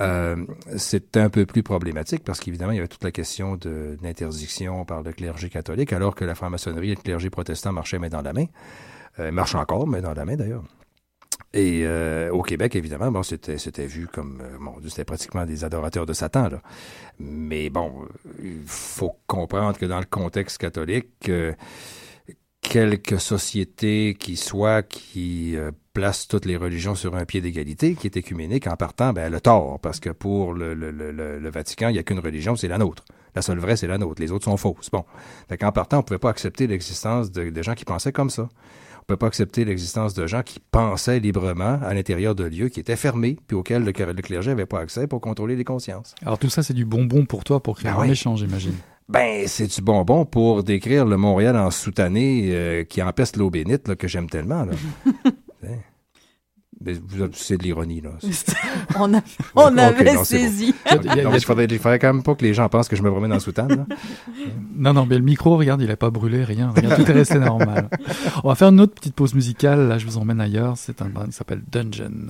Euh, c'est un peu plus problématique parce qu'évidemment, il y avait toute la question de l'interdiction par le clergé catholique, alors que la franc-maçonnerie et le clergé protestant marchaient main dans la main. Euh, marchent encore, mais dans la main d'ailleurs. Et euh, au Québec, évidemment, bon, c'était vu comme, euh, mon Dieu, c'était pratiquement des adorateurs de Satan. Là. Mais bon, il faut comprendre que dans le contexte catholique, quelques sociétés qui soient qui placent toutes les religions sur un pied d'égalité, qui est écuménique, en partant, ben, elle tort, parce que pour le, le- le Vatican, il n'y a qu'une religion, c'est la nôtre. La seule vraie, c'est la nôtre. Les autres sont fausses. Bon. Fait qu'en partant, on pouvait pas accepter l'existence de, de gens qui pensaient comme ça. On peut pas accepter l'existence de gens qui pensaient librement à l'intérieur de lieux qui étaient fermés, puis auxquels le, le clergé n'avait pas accès pour contrôler les consciences. Alors tout ça, c'est du bonbon pour toi pour créer Ben un méchant, j'imagine. Ben, c'est du bonbon pour décrire le Montréal en soutané euh, qui empeste l'eau bénite, là, que j'aime tellement. Là. Vous- c'est de l'ironie, là. on a- on avait non, saisi. Il faudrait, il faudrait quand même pas que les gens pensent que je me promène en soutane. là. Non, non, mais le micro, regarde, il a pas brûlé, rien, rien, tout est resté normal. On va faire une autre petite pause musicale, là je vous emmène ailleurs, c'est un band qui s'appelle Dungeon.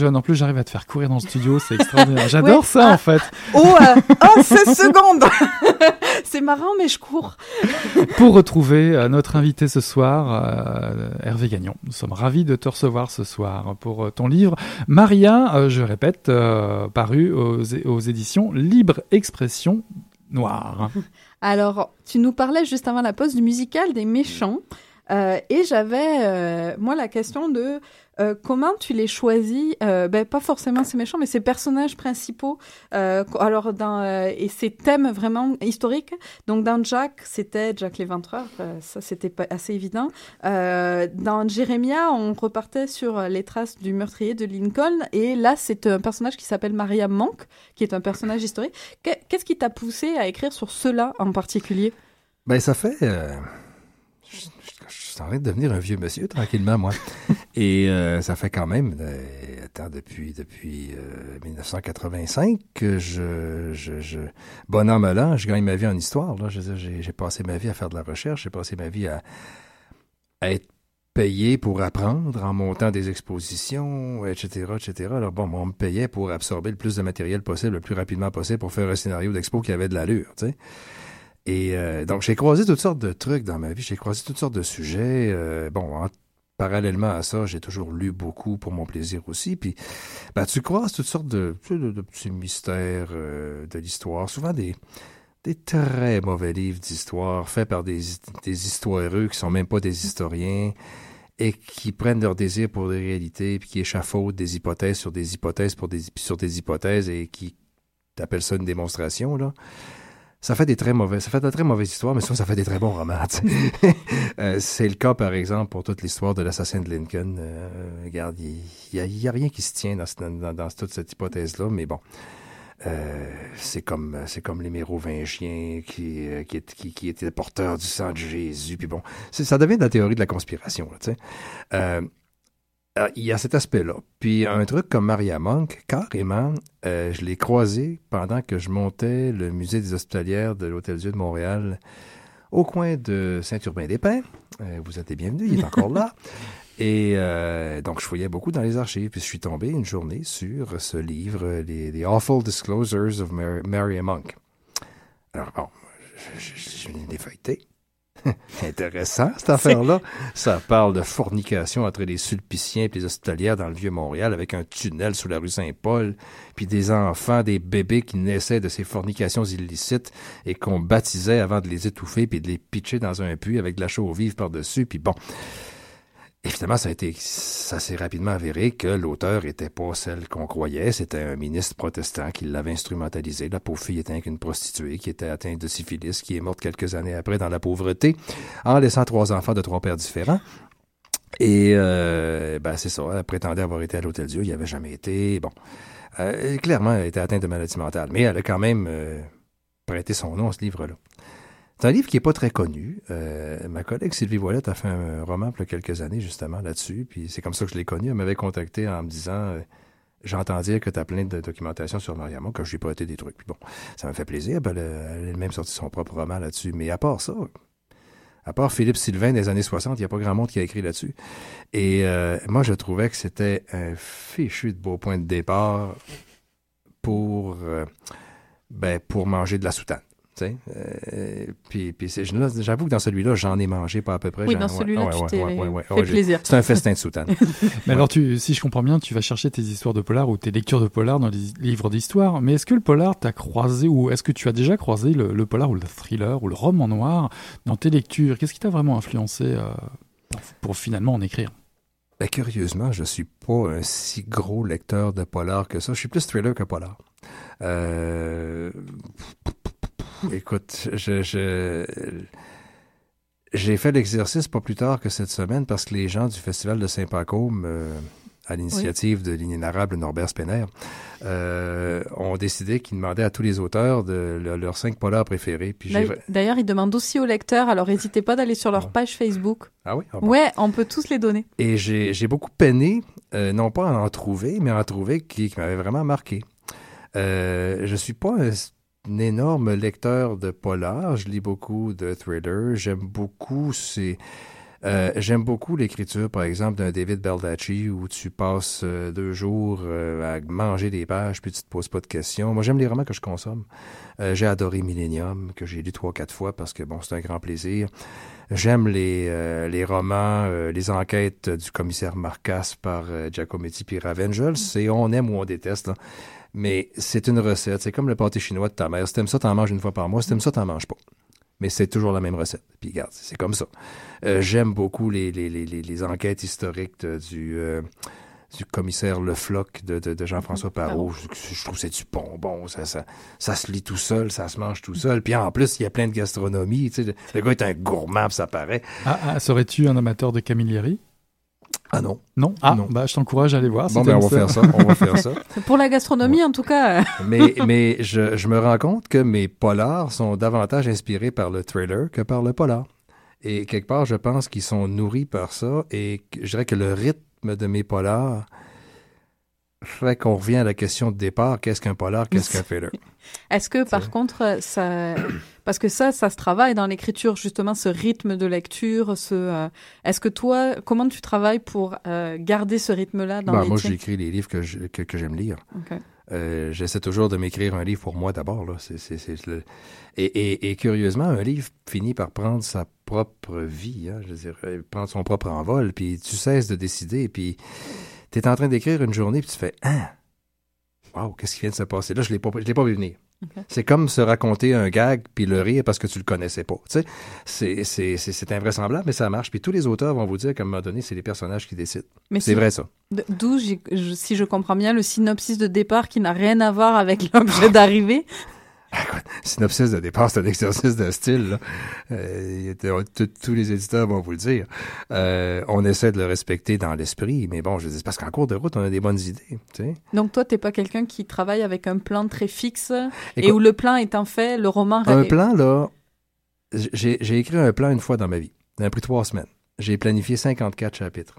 Dungeon. En plus, j'arrive à te faire courir dans le studio, c'est extraordinaire. J'adore Ouais. ça, Ah. en fait. Oh, euh, oh 16 secondes C'est marrant, mais je cours. Pour retrouver euh, notre invité ce soir, euh, Hervé Gagnon. Nous sommes ravis de te recevoir ce soir pour euh, ton livre Maria, je répète, paru aux, aux éditions Libre Expression Noire. Alors, tu nous parlais juste avant la pause du musical des méchants. euh, et j'avais, euh, moi, la question de euh, comment tu les choisis, euh, ben, pas forcément ces méchants, mais ces personnages principaux, euh, alors et ces thèmes vraiment historiques. Donc dans Jack, c'était Jack l'Éventreur, ça c'était assez évident. Dans Jérémia, on repartait sur les traces du meurtrier de Lincoln, et là c'est un personnage qui s'appelle Maria Monk, qui est un personnage historique. Qu'est- Qu'est-ce qui t'a poussé à écrire sur cela en particulier? Ben, ça fait. je suis en train de devenir un vieux monsieur, tranquillement, moi. Et euh, ça fait quand même. euh, depuis, depuis euh, 1985 que je. je, je bon an, mal an, je gagne ma vie en histoire. Là. J'ai, passé ma vie à faire de la recherche, j'ai passé ma vie à, être payé pour apprendre en montant des expositions, etc., etc. Alors bon, on me payait pour absorber le plus de matériel possible, le plus rapidement possible pour faire un scénario d'expo qui avait de l'allure, tu sais. Et euh, donc, j'ai croisé toutes sortes de trucs dans ma vie. J'ai croisé toutes sortes de sujets. Euh, bon, en- parallèlement à ça, j'ai toujours lu beaucoup pour mon plaisir aussi. Puis, ben, tu croises toutes sortes de, de, petits mystères euh, de l'histoire. Souvent des, des très mauvais livres d'histoire faits par des, des histoireux qui sont même pas des historiens et qui prennent leur désir pour des réalités puis qui échafaudent des hypothèses sur des hypothèses pour des, sur des hypothèses et qui appellent ça une démonstration, là. Ça fait des très mauvais, ça fait de très mauvaises histoires, mais souvent ça fait des très bons romans. Euh, c'est le cas, par exemple, pour toute l'histoire de l'assassin de Lincoln. Euh, regarde, il n'y a, rien qui se tient dans, dans- toute cette hypothèse-là, mais bon. Euh, c'est comme les Mérovingiens qui, étaient porteurs du sang de Jésus. Puis bon, ça devient de la théorie de la conspiration. Là, tu sais. Euh, euh, il y a cet aspect-là. Puis un truc comme Maria Monk, carrément, euh, je l'ai croisé pendant que je montais le musée des hospitalières de l'Hôtel-Dieu de Montréal au coin de Saint-Urbain-des-Pins. Euh, vous êtes les bienvenus, il est encore là. Et euh, donc, je fouillais beaucoup dans les archives, puis je suis tombé une journée sur ce livre, les, les Awful Disclosures of Mar- Maria Monk. Alors, bon, je, je, je l'ai feuilleté. Intéressant, cette affaire-là. Ça parle de fornication entre les sulpiciens et les hospitalières dans le Vieux-Montréal avec un tunnel sous la rue Saint-Paul, puis des enfants, des bébés qui naissaient de ces fornications illicites et qu'on baptisait avant de les étouffer puis de les pitcher dans un puits avec de la chaux vive par-dessus, puis bon. Évidemment, ça a été, ça s'est rapidement avéré que l'auteur était pas celle qu'on croyait. C'était un ministre protestant qui l'avait instrumentalisé. La pauvre fille était qu'une prostituée qui était atteinte de syphilis, qui est morte quelques années après dans la pauvreté, en laissant trois enfants de trois pères différents. Et euh, ben c'est ça, elle prétendait avoir été à l'Hôtel Dieu, il n'y avait jamais été. Bon, Euh, clairement, elle était atteinte de maladie mentale, mais elle a quand même euh, prêté son nom à ce livre-là. C'est un livre qui n'est pas très connu. Euh, ma collègue Sylvie Voilette a fait un roman il y a quelques années justement là-dessus, puis c'est comme ça que je l'ai connu. Elle m'avait contacté en me disant euh, J'entends dire que tu as plein de documentation sur Mariama, que je lui ai prêté des trucs. Puis bon, ça m'a fait plaisir. Elle, a- elle a elle-même sorti son propre roman là-dessus. Mais à part ça, à part Philippe Sylvain des années 60, il n'y a pas grand monde qui a écrit là-dessus. Et euh, moi, je trouvais que c'était un fichu de beau point de départ pour, euh, ben, pour manger de la soutane. Euh, puis, puis c'est- là, j'avoue que dans celui-là, j'en ai mangé pas à peu près. Oui, J'en- dans celui-là, ouais, tu ouais, t'es ouais, ouais, ouais, fait ouais, j'ai- plaisir. C'est un festin de soutane. Mais alors, tu, si je comprends bien, tu vas chercher tes histoires de polar ou tes lectures de polar dans les livres d'histoire. Mais est-ce que le polar t'a croisé ou est-ce que tu as déjà croisé le, le polar ou le thriller ou le roman noir dans tes lectures? Qu'est-ce qui t'a vraiment influencé euh, pour, pour finalement en écrire? Ben, curieusement, je suis pas un si gros lecteur de polar que ça. Je suis plus thriller que polar. Euh... Écoute, je, je... j'ai fait l'exercice pas plus tard que cette semaine parce que les gens du Festival de Saint-Pacôme, euh, à l'initiative de l'inénarrable Norbert Spener, euh, ont décidé qu'ils demandaient à tous les auteurs de le- leurs cinq polars préférés. Puis. D'ailleurs- ils demandent aussi aux lecteurs, alors n'hésitez pas d'aller sur leur page Facebook. Ah oui? Ah bon. Ouais, on peut tous les donner. Et j'ai j'ai beaucoup peiné, euh, non pas à en trouver, mais à en trouver qui, qui m'avait vraiment marqué. Je suis pas un, un énorme lecteur de polar. Je lis beaucoup de thrillers. J'aime beaucoup ces... Euh, J'aime beaucoup l'écriture, par exemple, d'un David Baldacci où tu passes euh, deux jours euh, à manger des pages puis tu te poses pas de questions. Moi, j'aime les romans que je consomme. Euh, J'ai adoré Millennium, que j'ai lu trois, quatre fois parce que, bon, c'est un grand plaisir. J'aime les, les romans, les enquêtes du commissaire Marcas par Giacometti puis Ravengel. C'est on aime ou on déteste, là. Mais c'est une recette. C'est comme le pâté chinois de ta mère. Si t'aimes ça, t'en manges une fois par mois. Si t'aimes ça, t'en manges pas. Mais c'est toujours la même recette. Puis regarde, c'est comme ça. Euh, J'aime beaucoup les, les, les, les, les enquêtes historiques de- du, euh, du commissaire Le Floc de, de, de Jean-François Parot. Je, je trouve que c'est du bonbon. Ça, ça, ça se lit tout seul, ça se mange tout seul. Puis en plus, il y a plein de gastronomie. Tu sais, le, le gars est un gourmand, puis ça paraît. Ah, ah, serais-tu un amateur de camilleri Ah non. Non Ah, Non. bah je t'encourage à aller voir. Bon, ben on va faire ça. On va faire ça. Pour la gastronomie, en tout cas. mais mais je, je me rends compte que mes polars sont davantage inspirés par le thriller que par le polar. Et quelque part, je pense qu'ils sont nourris par ça et je dirais que le rythme de mes polars fait qu'on revient à la question de départ, qu'est-ce qu'un polar, qu'est-ce qu'un thriller? Est-ce que par contre, ça, parce que ça, ça se travaille dans l'écriture justement, ce rythme de lecture, ce. euh, Est-ce que toi, comment tu travailles pour euh, garder ce rythme-là dans Ben, les moi, j'écris les livres que, je- que, que j'aime lire. Euh, J'essaie toujours de m'écrire un livre pour moi d'abord. là. C'est- c'est- c'est le- et, et, et curieusement, un livre finit par prendre sa propre vie, hein, je veux dire, prendre son propre envol, puis tu cesses de décider, puis tu es en train d'écrire une journée, puis tu fais « Ah! Wow, qu'est-ce qui vient de se passer? » Là, je je l'ai pas vu venir. C'est comme se raconter un gag puis le rire parce que tu le connaissais pas. C'est- c'est c'est- c'est invraisemblable, mais ça marche. Puis tous les auteurs vont vous dire qu'à un moment donné, c'est les personnages qui décident. Mais C'est si- vrai, ça. D'où, si je comprends bien, le synopsis de départ qui n'a rien à voir avec l'objet d'arrivée. Synopsis de départ, c'est un exercice de style. là. Euh, tous les éditeurs vont vous le dire. Euh, on essaie de le respecter dans l'esprit, mais bon, je dis parce qu'en cours de route, on a des bonnes idées. Tu sais. Donc toi, t'es pas quelqu'un qui travaille avec un plan très fixe et où le plan étant fait, le roman. un plan, là, j'ai j'ai écrit un plan une fois dans ma vie. Ça m'a pris trois semaines. J'ai planifié 54 chapitres.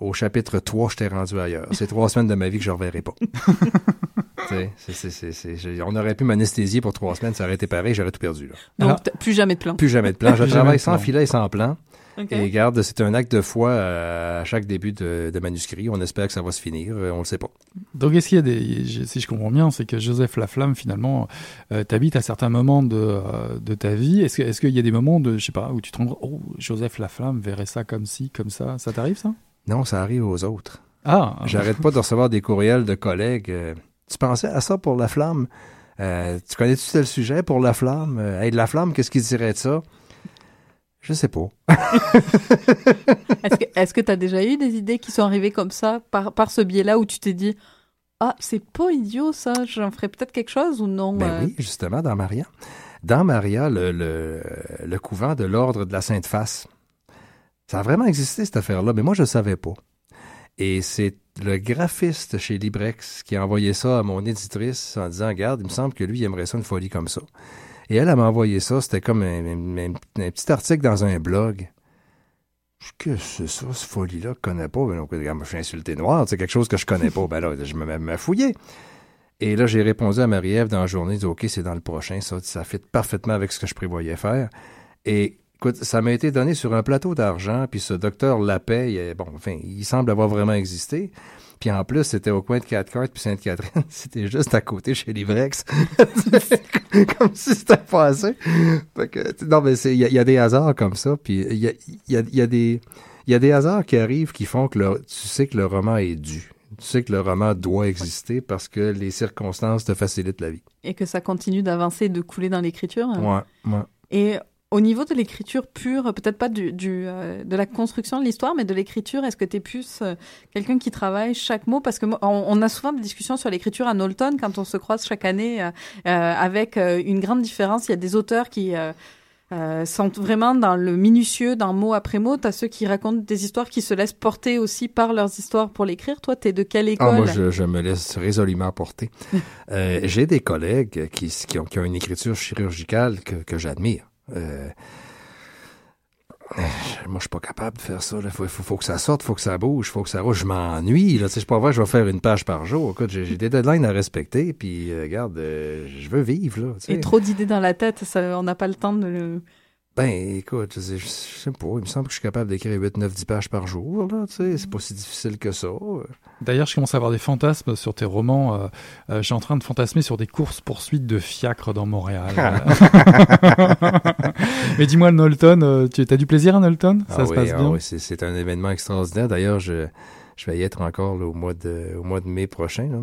Au chapitre 3, j'étais rendu ailleurs. C'est trois semaines de ma vie que je ne reverrai pas. C'est- c'est- c'est- on aurait pu m'anesthésier pour trois semaines, ça aurait été pareil, j'aurais tout perdu. Là. Donc Alors- plus jamais de plan. Plus jamais de plan. Je travaille sans plan. filet et sans plan. Et garde, c'est un acte de foi euh, à chaque début de, de manuscrit. On espère que ça va se finir. Euh, On le sait pas. Donc, est-ce qu'il y a des. Si je comprends bien, c'est que Joseph Laflamme, finalement, euh, t'habites à certains moments de, euh, de ta vie. Est-ce qu'il y a des moments de, je sais pas, où tu te rends oh, Joseph Laflamme verrait ça comme ci, comme ça Ça t'arrive, ça? Non, ça arrive aux autres. Ah J'arrête pas de recevoir des courriels de collègues. euh, tu pensais à ça pour la flamme? Euh, tu connais-tu tel sujet pour la flamme? Euh, hey, de la flamme, qu'est-ce qu'il dirait de ça? Je sais pas. Est-ce que est-ce que t'as déjà eu des idées qui sont arrivées comme ça par par ce biais-là où tu t'es dit ah c'est pas idiot ça, j'en ferais peut-être quelque chose ou non Ben euh, oui, justement, dans Maria. Dans Maria, le, le, le couvent de l'ordre de la Sainte Face, ça a vraiment existé, cette affaire-là, mais moi, je ne savais pas. Et c'est le graphiste chez Librex qui a envoyé ça à mon éditrice en disant, regarde, il me semble que lui, il aimerait ça une folie comme ça. Et elle, elle m'a envoyé ça, c'était comme un, petit article dans un blog. Que c'est ça, cette folie-là, que je connais pas? Ben, donc, regarde, je suis insulté noir, c'est quelque chose que je connais pas. Ben là, je me mets à fouiller. Et là, j'ai répondu à Marie-Ève dans la journée, dit, OK, c'est dans le prochain, ça, ça fit parfaitement avec ce que je prévoyais faire. Et écoute, ça m'a été donné sur un plateau d'argent, puis ce docteur Lapaye, euh, bon, enfin, il semble avoir vraiment existé. Puis en plus, c'était au coin de Catcart puis Sainte-Catherine. C'était juste à côté chez Livrex. comme si c'était passé. Fait que, non, mais il y, a- il y a des hasards comme ça. Puis il y a, il y a- il y a des... Il y a des hasards qui arrivent qui font que le- tu sais que le roman est dû. Tu sais que le roman doit exister parce que les circonstances te facilitent la vie. et que ça continue d'avancer et de couler dans l'écriture. Ouais, ouais. Et au niveau de l'écriture pure, peut-être pas du, du, euh, de la construction de l'histoire, mais de l'écriture, est-ce que tu es plus euh, quelqu'un qui travaille chaque mot? Parce que on, on a souvent des discussions sur l'écriture à Knowlton quand on se croise chaque année euh, avec une grande différence. Il y a des auteurs qui euh, sont vraiment dans le minutieux, dans mot après mot. Tu as ceux qui racontent des histoires qui se laissent porter aussi par leurs histoires pour l'écrire. Toi, tu es de quelle Ah, école? moi, je, je me laisse résolument porter. Euh, J'ai des collègues qui, qui, ont, qui ont une écriture chirurgicale que, que j'admire. Euh, euh, moi, je suis pas capable de faire ça. Il faut, faut, faut que ça sorte, faut que ça bouge, faut que ça roule. Je m'ennuie. Suis pas vrai, je vais faire une page par jour. Écoute, j'ai des deadlines à respecter. Puis, euh, regarde, euh, je veux vivre. Là. Et trop d'idées dans la tête, ça, on n'a pas le temps de le Ben, écoute, je sais, je sais pas, il me semble que je suis capable d'écrire 8, 9, 10 pages par jour, là, tu sais, c'est pas si difficile que ça. D'ailleurs, je commence à avoir des fantasmes sur tes romans. Euh, euh, je suis en train de fantasmer sur des courses-poursuites de fiacre dans Montréal. Mais dis-moi, Knowlton, euh, tu as du plaisir à Knowlton Ça Ah se oui, passe ah bien? oui, c'est, c'est un événement extraordinaire. D'ailleurs, je, je vais y être encore là, au, mois de, au mois de mai prochain. Là.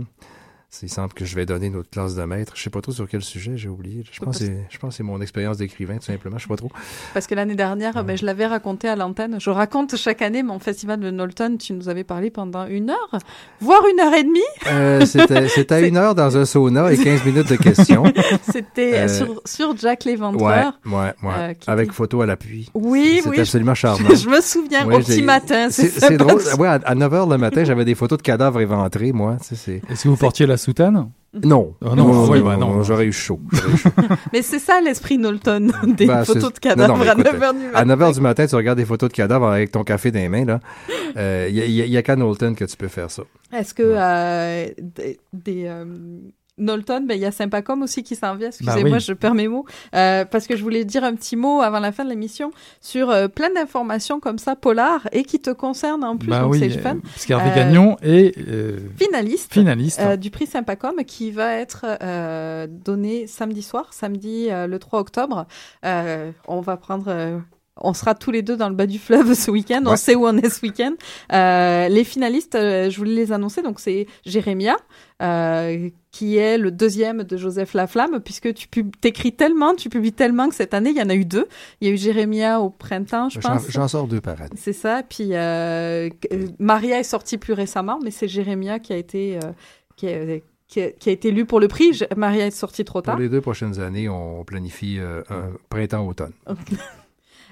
Il semble que je vais donner notre classe de maître. Je sais pas trop sur quel sujet, j'ai oublié. Je pense, que c'est, je pense c'est mon expérience d'écrivain, tout simplement. Je sais pas trop. Parce que l'année dernière, ben, je l'avais raconté à l'antenne. Je raconte chaque année mon festival de Knowlton. Tu nous avais parlé pendant une heure, voire une heure et demie. Euh, c'était, une heure dans un sauna et 15 minutes de questions. C'était Euh, sur, sur Jack Ouais, l'Éventreur. ouais, ouais. Euh, qui Avec photo à l'appui. Oui, C'était oui. absolument charmant. Je me souviens, Ouais, au petit matin. C'est, C'est c'est drôle. Ouais, à, à 9 h le matin, j'avais des photos de cadavres éventrés, moi. C'est... Est-ce que vous portiez la soutane Non. Ah non, oui, bah non. J'aurais eu chaud. J'aurais eu chaud. Mais c'est ça l'esprit Knowlton, des Ben, photos de cadavres non, non, à écoute, 9h du matin. À 9 h du matin, tu regardes des photos de cadavres avec ton café dans les mains, là. Il y, a- y a- qu'à Knowlton que tu peux faire ça. Est-ce que euh, des, des, euh, Knowlton, ben, il y a Sympacom aussi qui s'en vient. Excusez-moi, Bah oui. je perds mes mots. Euh, parce que je voulais dire un petit mot avant la fin de l'émission sur euh, plein d'informations comme ça, polar, et qui te concernent en plus. Bah donc oui, c'est fun. parce qu'Hervé Euh, Gagnon est euh, Finaliste. finaliste. euh, du prix Sympacom qui va être euh, donné samedi soir, samedi euh, le 3 octobre. Euh, on va prendre. On sera tous les deux dans le bas du fleuve ce week-end. On Ouais. sait où on est ce week-end. Euh, les finalistes, euh, je voulais les annoncer. Donc c'est Jérémia, euh, qui est le deuxième de Joseph Laflamme, puisque tu pub- t'écris tellement, tu publies tellement que cette année il y en a eu deux. Il y a eu Jérémia au printemps, je pense. j'en sors deux par année. C'est ça. Puis Maria est sortie plus récemment, mais c'est Jérémia qui a été qui, a, qui, a, qui a été lu pour le prix. Je- Maria est sortie trop Pour tard. les deux prochaines années, on planifie euh, un printemps-automne.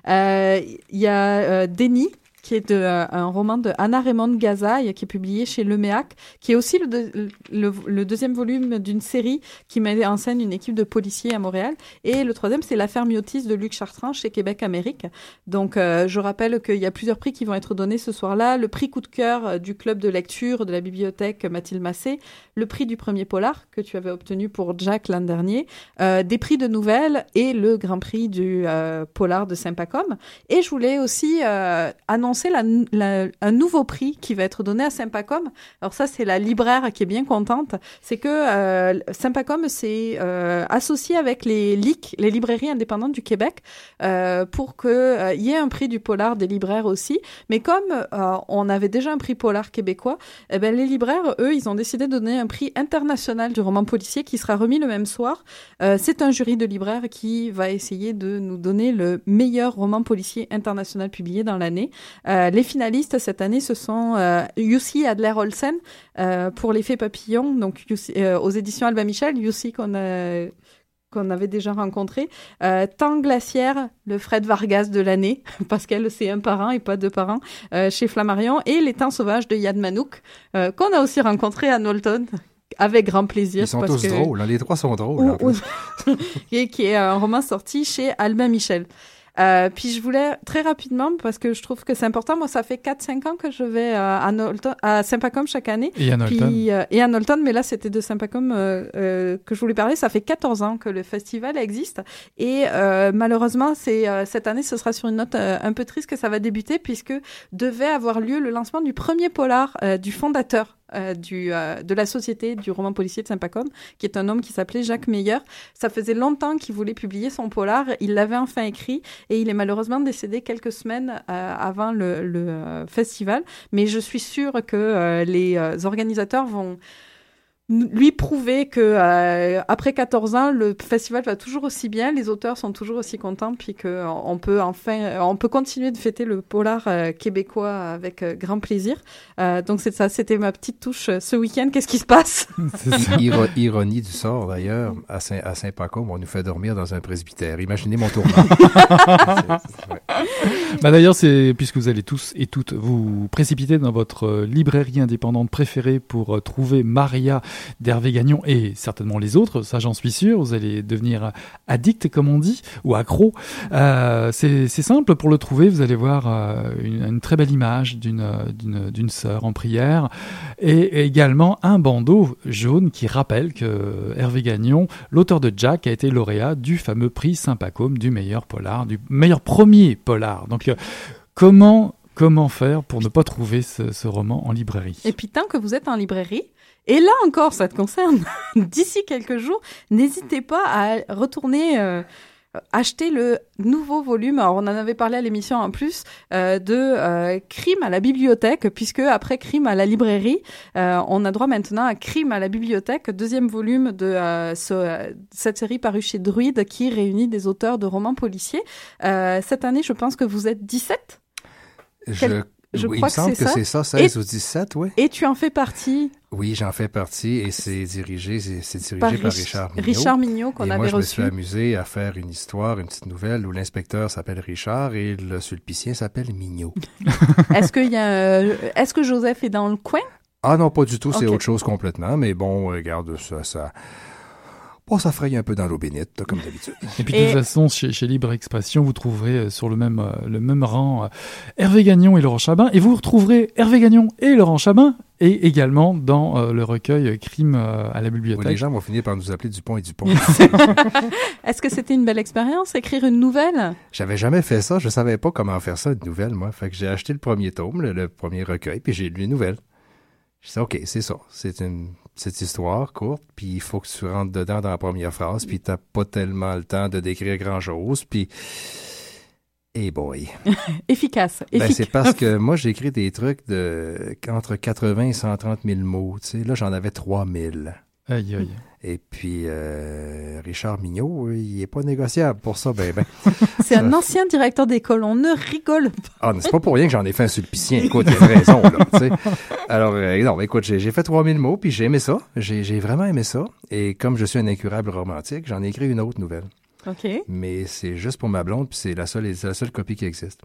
Euh, Il y a euh, Denis qui est euh, un roman de Anna Raymond Gazaille, qui est publié chez Leméac, qui est aussi le, deux- le, le deuxième volume d'une série qui met en scène une équipe de policiers à Montréal. Et le troisième, c'est L'affaire Miotis de Luc Chartrand chez Québec Amérique. Donc, euh, je rappelle qu'il y a plusieurs prix qui vont être donnés ce soir-là. Le prix coup de cœur euh, du club de lecture de la bibliothèque Mathilde Massé, le prix du premier polar que tu avais obtenu pour Jack l'an dernier, des prix de nouvelles et le grand prix du polar de Sympacom. Et je voulais aussi euh, la- un nouveau prix qui va être donné à Sympacom. Alors ça, c'est la libraire qui est bien contente. C'est que euh, Sympacom s'est euh, associé avec les LIC, les librairies indépendantes du Québec, euh, pour qu'il il y ait un prix du polar des libraires aussi. Mais comme euh, on avait déjà un prix polar québécois, eh ben, les libraires, eux, ils ont décidé de donner un prix international du roman policier qui sera remis le même soir. Euh, c'est un jury de libraires qui va essayer de nous donner le meilleur roman policier international publié dans l'année. Euh, les finalistes cette année, ce sont euh, Yussi Adler-Olsen euh, pour l'effet papillon, donc Yussi- euh, aux éditions Alba Michel, Yussi qu'on a qu'on avait déjà rencontré. Euh, Temps glaciaire, le Fred Vargas de l'année, parce qu'elle, c'est un parent et pas deux parents, euh, chez Flammarion, et Les Temps sauvages de Yann Manouk, euh, qu'on a aussi rencontré à Knowlton, avec grand plaisir. Ils sont parce tous que- drôles. hein, Les trois sont drôles. ou- ou- et qui est un roman sorti chez Albin Michel. Euh, puis je voulais très rapidement, parce que je trouve que c'est important, moi ça fait 4-5 ans que je vais euh, à, Knowlton- à Sympacom chaque année. Et à Knowlton. Puis, euh, et à Knowlton, mais là c'était de Sympacom euh, euh, que je voulais parler. Ça fait 14 ans que le festival existe. Et euh, malheureusement, c'est euh, cette année, ce sera sur une note un peu triste que ça va débuter, puisque devait avoir lieu le lancement du premier polar euh, du fondateur euh, du, euh, de la société du roman policier de Sympacom, qui est un homme qui s'appelait Jacques Meyer. Ça faisait longtemps qu'il voulait publier son polar. Il l'avait enfin écrit et il est malheureusement décédé quelques semaines euh, avant le, le, euh, festival. Mais je suis sûre que euh, les organisateurs vont lui prouver que euh, après 14 ans le festival va toujours aussi bien les auteurs sont toujours aussi contents puis que euh, on peut enfin euh, on peut continuer de fêter le polar euh, québécois avec euh, grand plaisir Euh, donc c'est ça c'était ma petite touche ce week-end qu'est-ce qui se passe? Iro- ironie du sort, d'ailleurs, à Saint- à Saint-Pacôme, on nous fait dormir dans un presbytère. Imaginez mon tournant. Ouais. Bah d'ailleurs, c'est puisque vous allez tous et toutes vous précipiter dans votre librairie indépendante préférée pour euh, trouver Maria d'Hervé Gagnon et certainement les autres, ça j'en suis sûr, vous allez devenir addict comme on dit, ou accro. Euh, c'est simple pour le trouver, vous allez voir euh, une, très belle image d'une euh, d'une sœur en prière et également un bandeau jaune qui rappelle que Hervé Gagnon, l'auteur de Jack, a été lauréat du fameux prix Saint-Pacôme du meilleur polar, du meilleur premier polar. Donc comment comment faire pour ne pas trouver ce, ce roman en librairie? Et puis tant que vous êtes en librairie, et là encore, ça te concerne, d'ici quelques jours, n'hésitez pas à retourner euh, acheter le nouveau volume. Alors on en avait parlé à l'émission en plus euh, de euh, Crime à la bibliothèque, puisque après Crime à la librairie, euh, on a droit maintenant à Crime à la bibliothèque, deuxième volume de euh, ce- cette série parue chez Druide qui réunit des auteurs de romans policiers. Euh, cette année, je pense que vous êtes 17 Quel- Je, oui, crois il que me semble que c'est ça, 16 ou 17, oui. et tu en fais partie Oui, j'en fais partie et c'est dirigé, c'est dirigé par, par, Rich- Richard Mignot. Richard Mignot qu'on et avait moi, je me suis amusé à faire une histoire, une petite nouvelle où l'inspecteur s'appelle Richard et le sulpicien s'appelle Mignot. Est-ce y a, euh, est-ce que Joseph est dans le coin? Ah non, pas du tout, c'est autre chose complètement, mais bon, regarde, ça, ça, bon, ça fraye un peu dans l'eau bénite, comme d'habitude. Et puis de Et- toute façon, chez, chez Libre Expression, vous trouverez euh, sur le même, euh, le même rang euh, Hervé Gagnon et Laurent Chabin. Et vous retrouverez Hervé Gagnon et Laurent Chabin, et également dans euh, le recueil Crime euh, à la Ouais, les bibliothèque. gens vont finir par nous appeler Dupont et Dupont. Est-ce que c'était une belle expérience, écrire une nouvelle? J'avais jamais fait ça, je savais pas comment faire ça, une nouvelle, moi. Fait que j'ai acheté le premier tome, le, le premier recueil, puis j'ai lu les nouvelles. Je disais, OK, c'est ça. C'est une petite histoire courte, puis il faut que tu rentres dedans dans la première phrase, puis t'as pas tellement le temps de décrire grand-chose, puis... Eh boy. Efficace. Ben, efficace. c'est parce que moi, j'écris des trucs de entre 80 et 130 000 mots. Tu sais, là, j'en avais 3 000. Aïe, aïe. Et puis, euh, Richard Mignot, il est pas négociable pour ça, ben, ben. C'est un ancien directeur d'école, on ne rigole pas. Ah, c'est pas pour rien que j'en ai fait un sulpicien. Écoute, il a raison, là, tu sais. Alors, euh, non, écoute, j'ai fait 3000 mots, puis j'ai aimé ça. J'ai j'ai vraiment aimé ça. Et comme je suis un incurable romantique, j'en ai écrit une autre nouvelle. OK. Mais c'est juste pour ma blonde, puis c'est la seule, c'est la seule copie qui existe.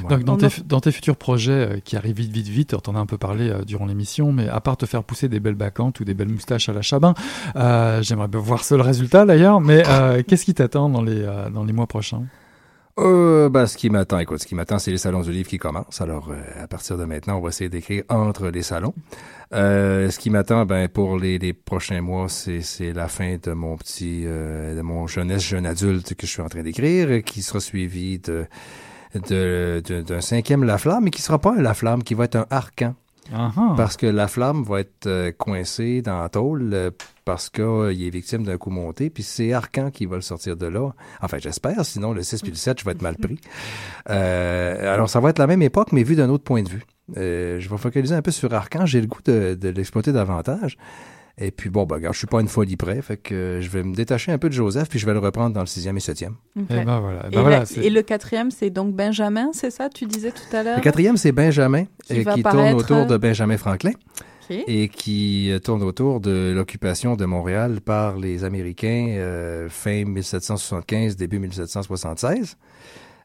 Voilà. Donc, dans, tes, dans tes futurs projets euh, qui arrivent vite, vite, vite, on en a un peu parlé euh, durant l'émission, mais à part te faire pousser des belles bacchantes ou des belles moustaches à la Chabin, euh, j'aimerais bien voir ça le résultat d'ailleurs, mais euh, qu'est-ce qui t'attend dans les, euh, dans les mois prochains? Euh, ben, ce qui m'attend, écoute, ce qui m'attend, c'est les salons du livre qui commencent. Alors, euh, à partir de maintenant, on va essayer d'écrire entre les salons. Euh, ce qui m'attend, ben, pour les, les prochains mois, c'est, c'est la fin de mon petit, euh, de mon jeunesse, jeune adulte que je suis en train d'écrire, qui sera suivi de, de, de- d'un cinquième La Flamme, mais qui sera pas un La Flamme, qui va être un Arcan. Parce que la flamme va être euh, coincée dans la tôle euh, parce qu'il est victime d'un coup monté, puis c'est Arcan qui va le sortir de là. Enfin, j'espère, sinon le 6 puis le 7, je vais être mal pris. Euh, alors, ça va être la même époque, mais vu d'un autre point de vue. Euh, je vais focaliser un peu sur Arcan, j'ai le goût de, de l'exploiter davantage. Et puis, bon, ben, regarde, je suis pas une folie près, fait que euh, je vais me détacher un peu de Joseph, puis je vais le reprendre dans le sixième et septième. Eh ben voilà. Eh ben et, voilà, la- c'est- et le quatrième, c'est donc Benjamin, c'est ça, tu disais tout à l'heure? Le quatrième, c'est Benjamin, Qui euh, qui tourne paraître- autour de Benjamin Franklin. Et qui euh, tourne autour de l'occupation de Montréal par les Américains euh, fin 1775, début 1776.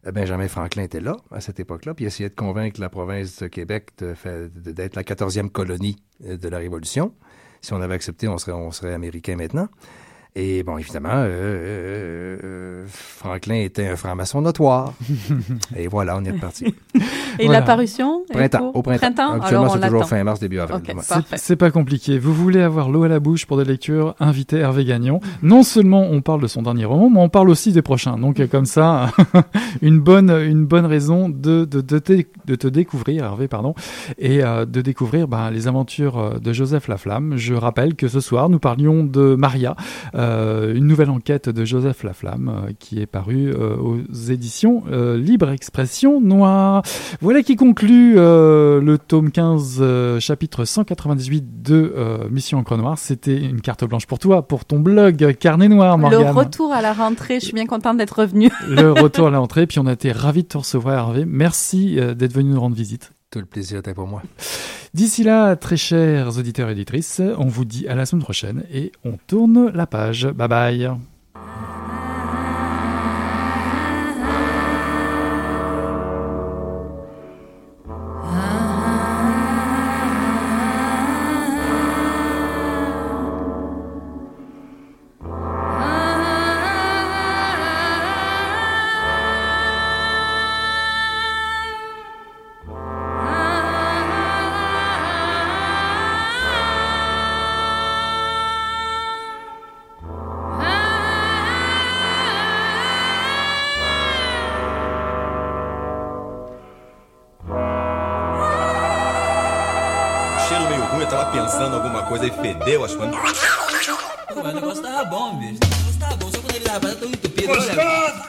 Euh, Benjamin Franklin était là à cette époque-là, puis il essayait de convaincre la province de Québec de faire- de- d'être la 14e colonie euh, de la Révolution. Si on avait accepté, on serait, on serait américain maintenant. Et bon, évidemment, euh, euh, euh, Franklin était un franc-maçon notoire. et voilà, on est reparti. Et Voilà. la parution est Printemps, pour- au printemps. alors Actuellement, on c'est toujours fin mars, début avril. Ok, Ouais. parfait. C'est- C'est pas compliqué. Vous voulez avoir l'eau à la bouche pour des lectures Invitez Hervé Gagnon. Non seulement on parle de son dernier roman, mais on parle aussi des prochains. Donc comme ça, une bonne une bonne raison de de, de, te, de te découvrir Hervé pardon et euh, de découvrir ben, les aventures de Joseph Laflamme. Je rappelle que ce soir nous parlions de Maria, euh, une nouvelle enquête de Joseph Laflamme euh, qui est parue euh, aux éditions euh, Libre Expression Noire. Voilà qui conclut euh, le tome 15, euh, chapitre 198 de euh, Mission Encre Noire. C'était une carte blanche pour toi, pour ton blog Carnet Noir, Le Morgane. retour à la rentrée, je suis bien contente d'être revenue. Le retour à l'entrée, puis on a été ravis de te recevoir, Hervé. Merci euh, d'être venu nous rendre visite. Le plaisir était pour moi. D'ici là, très chers auditeurs et auditrices, on vous dit à la semaine prochaine et on tourne la page. Bye bye. Coisa e fedeu as coisas. Pô, mas o negócio tava bom, bicho. O negócio tava bom, só quando ele tava tão entupido. Gostoso!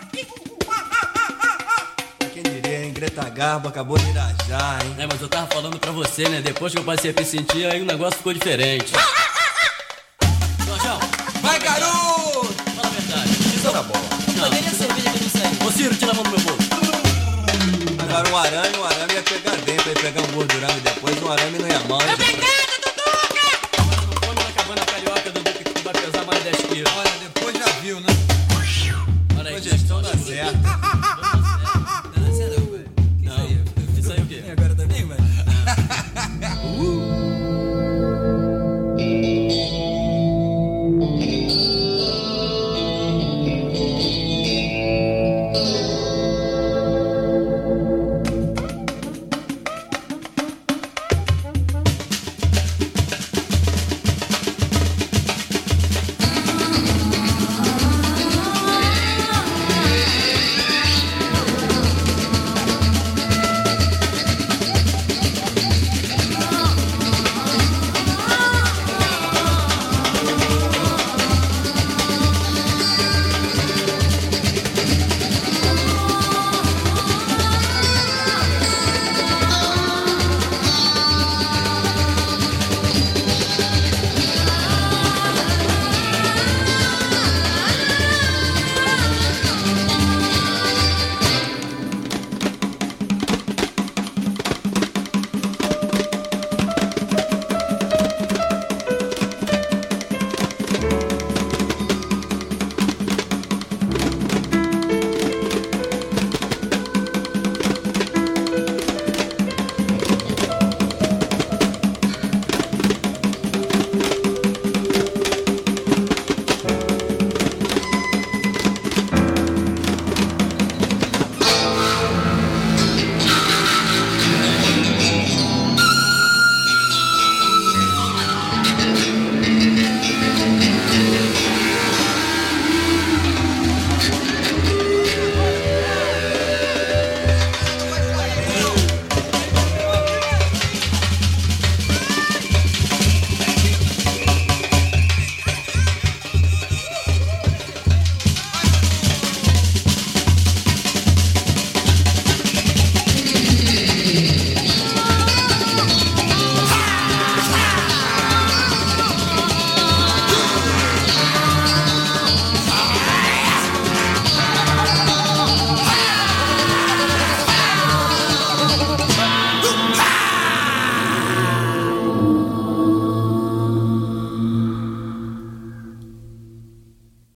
Quem diria, hein? Greta Garbo acabou de irajar, hein? É, mas eu tava falando pra você, né? Depois que eu passei a me sentir, aí o negócio ficou diferente.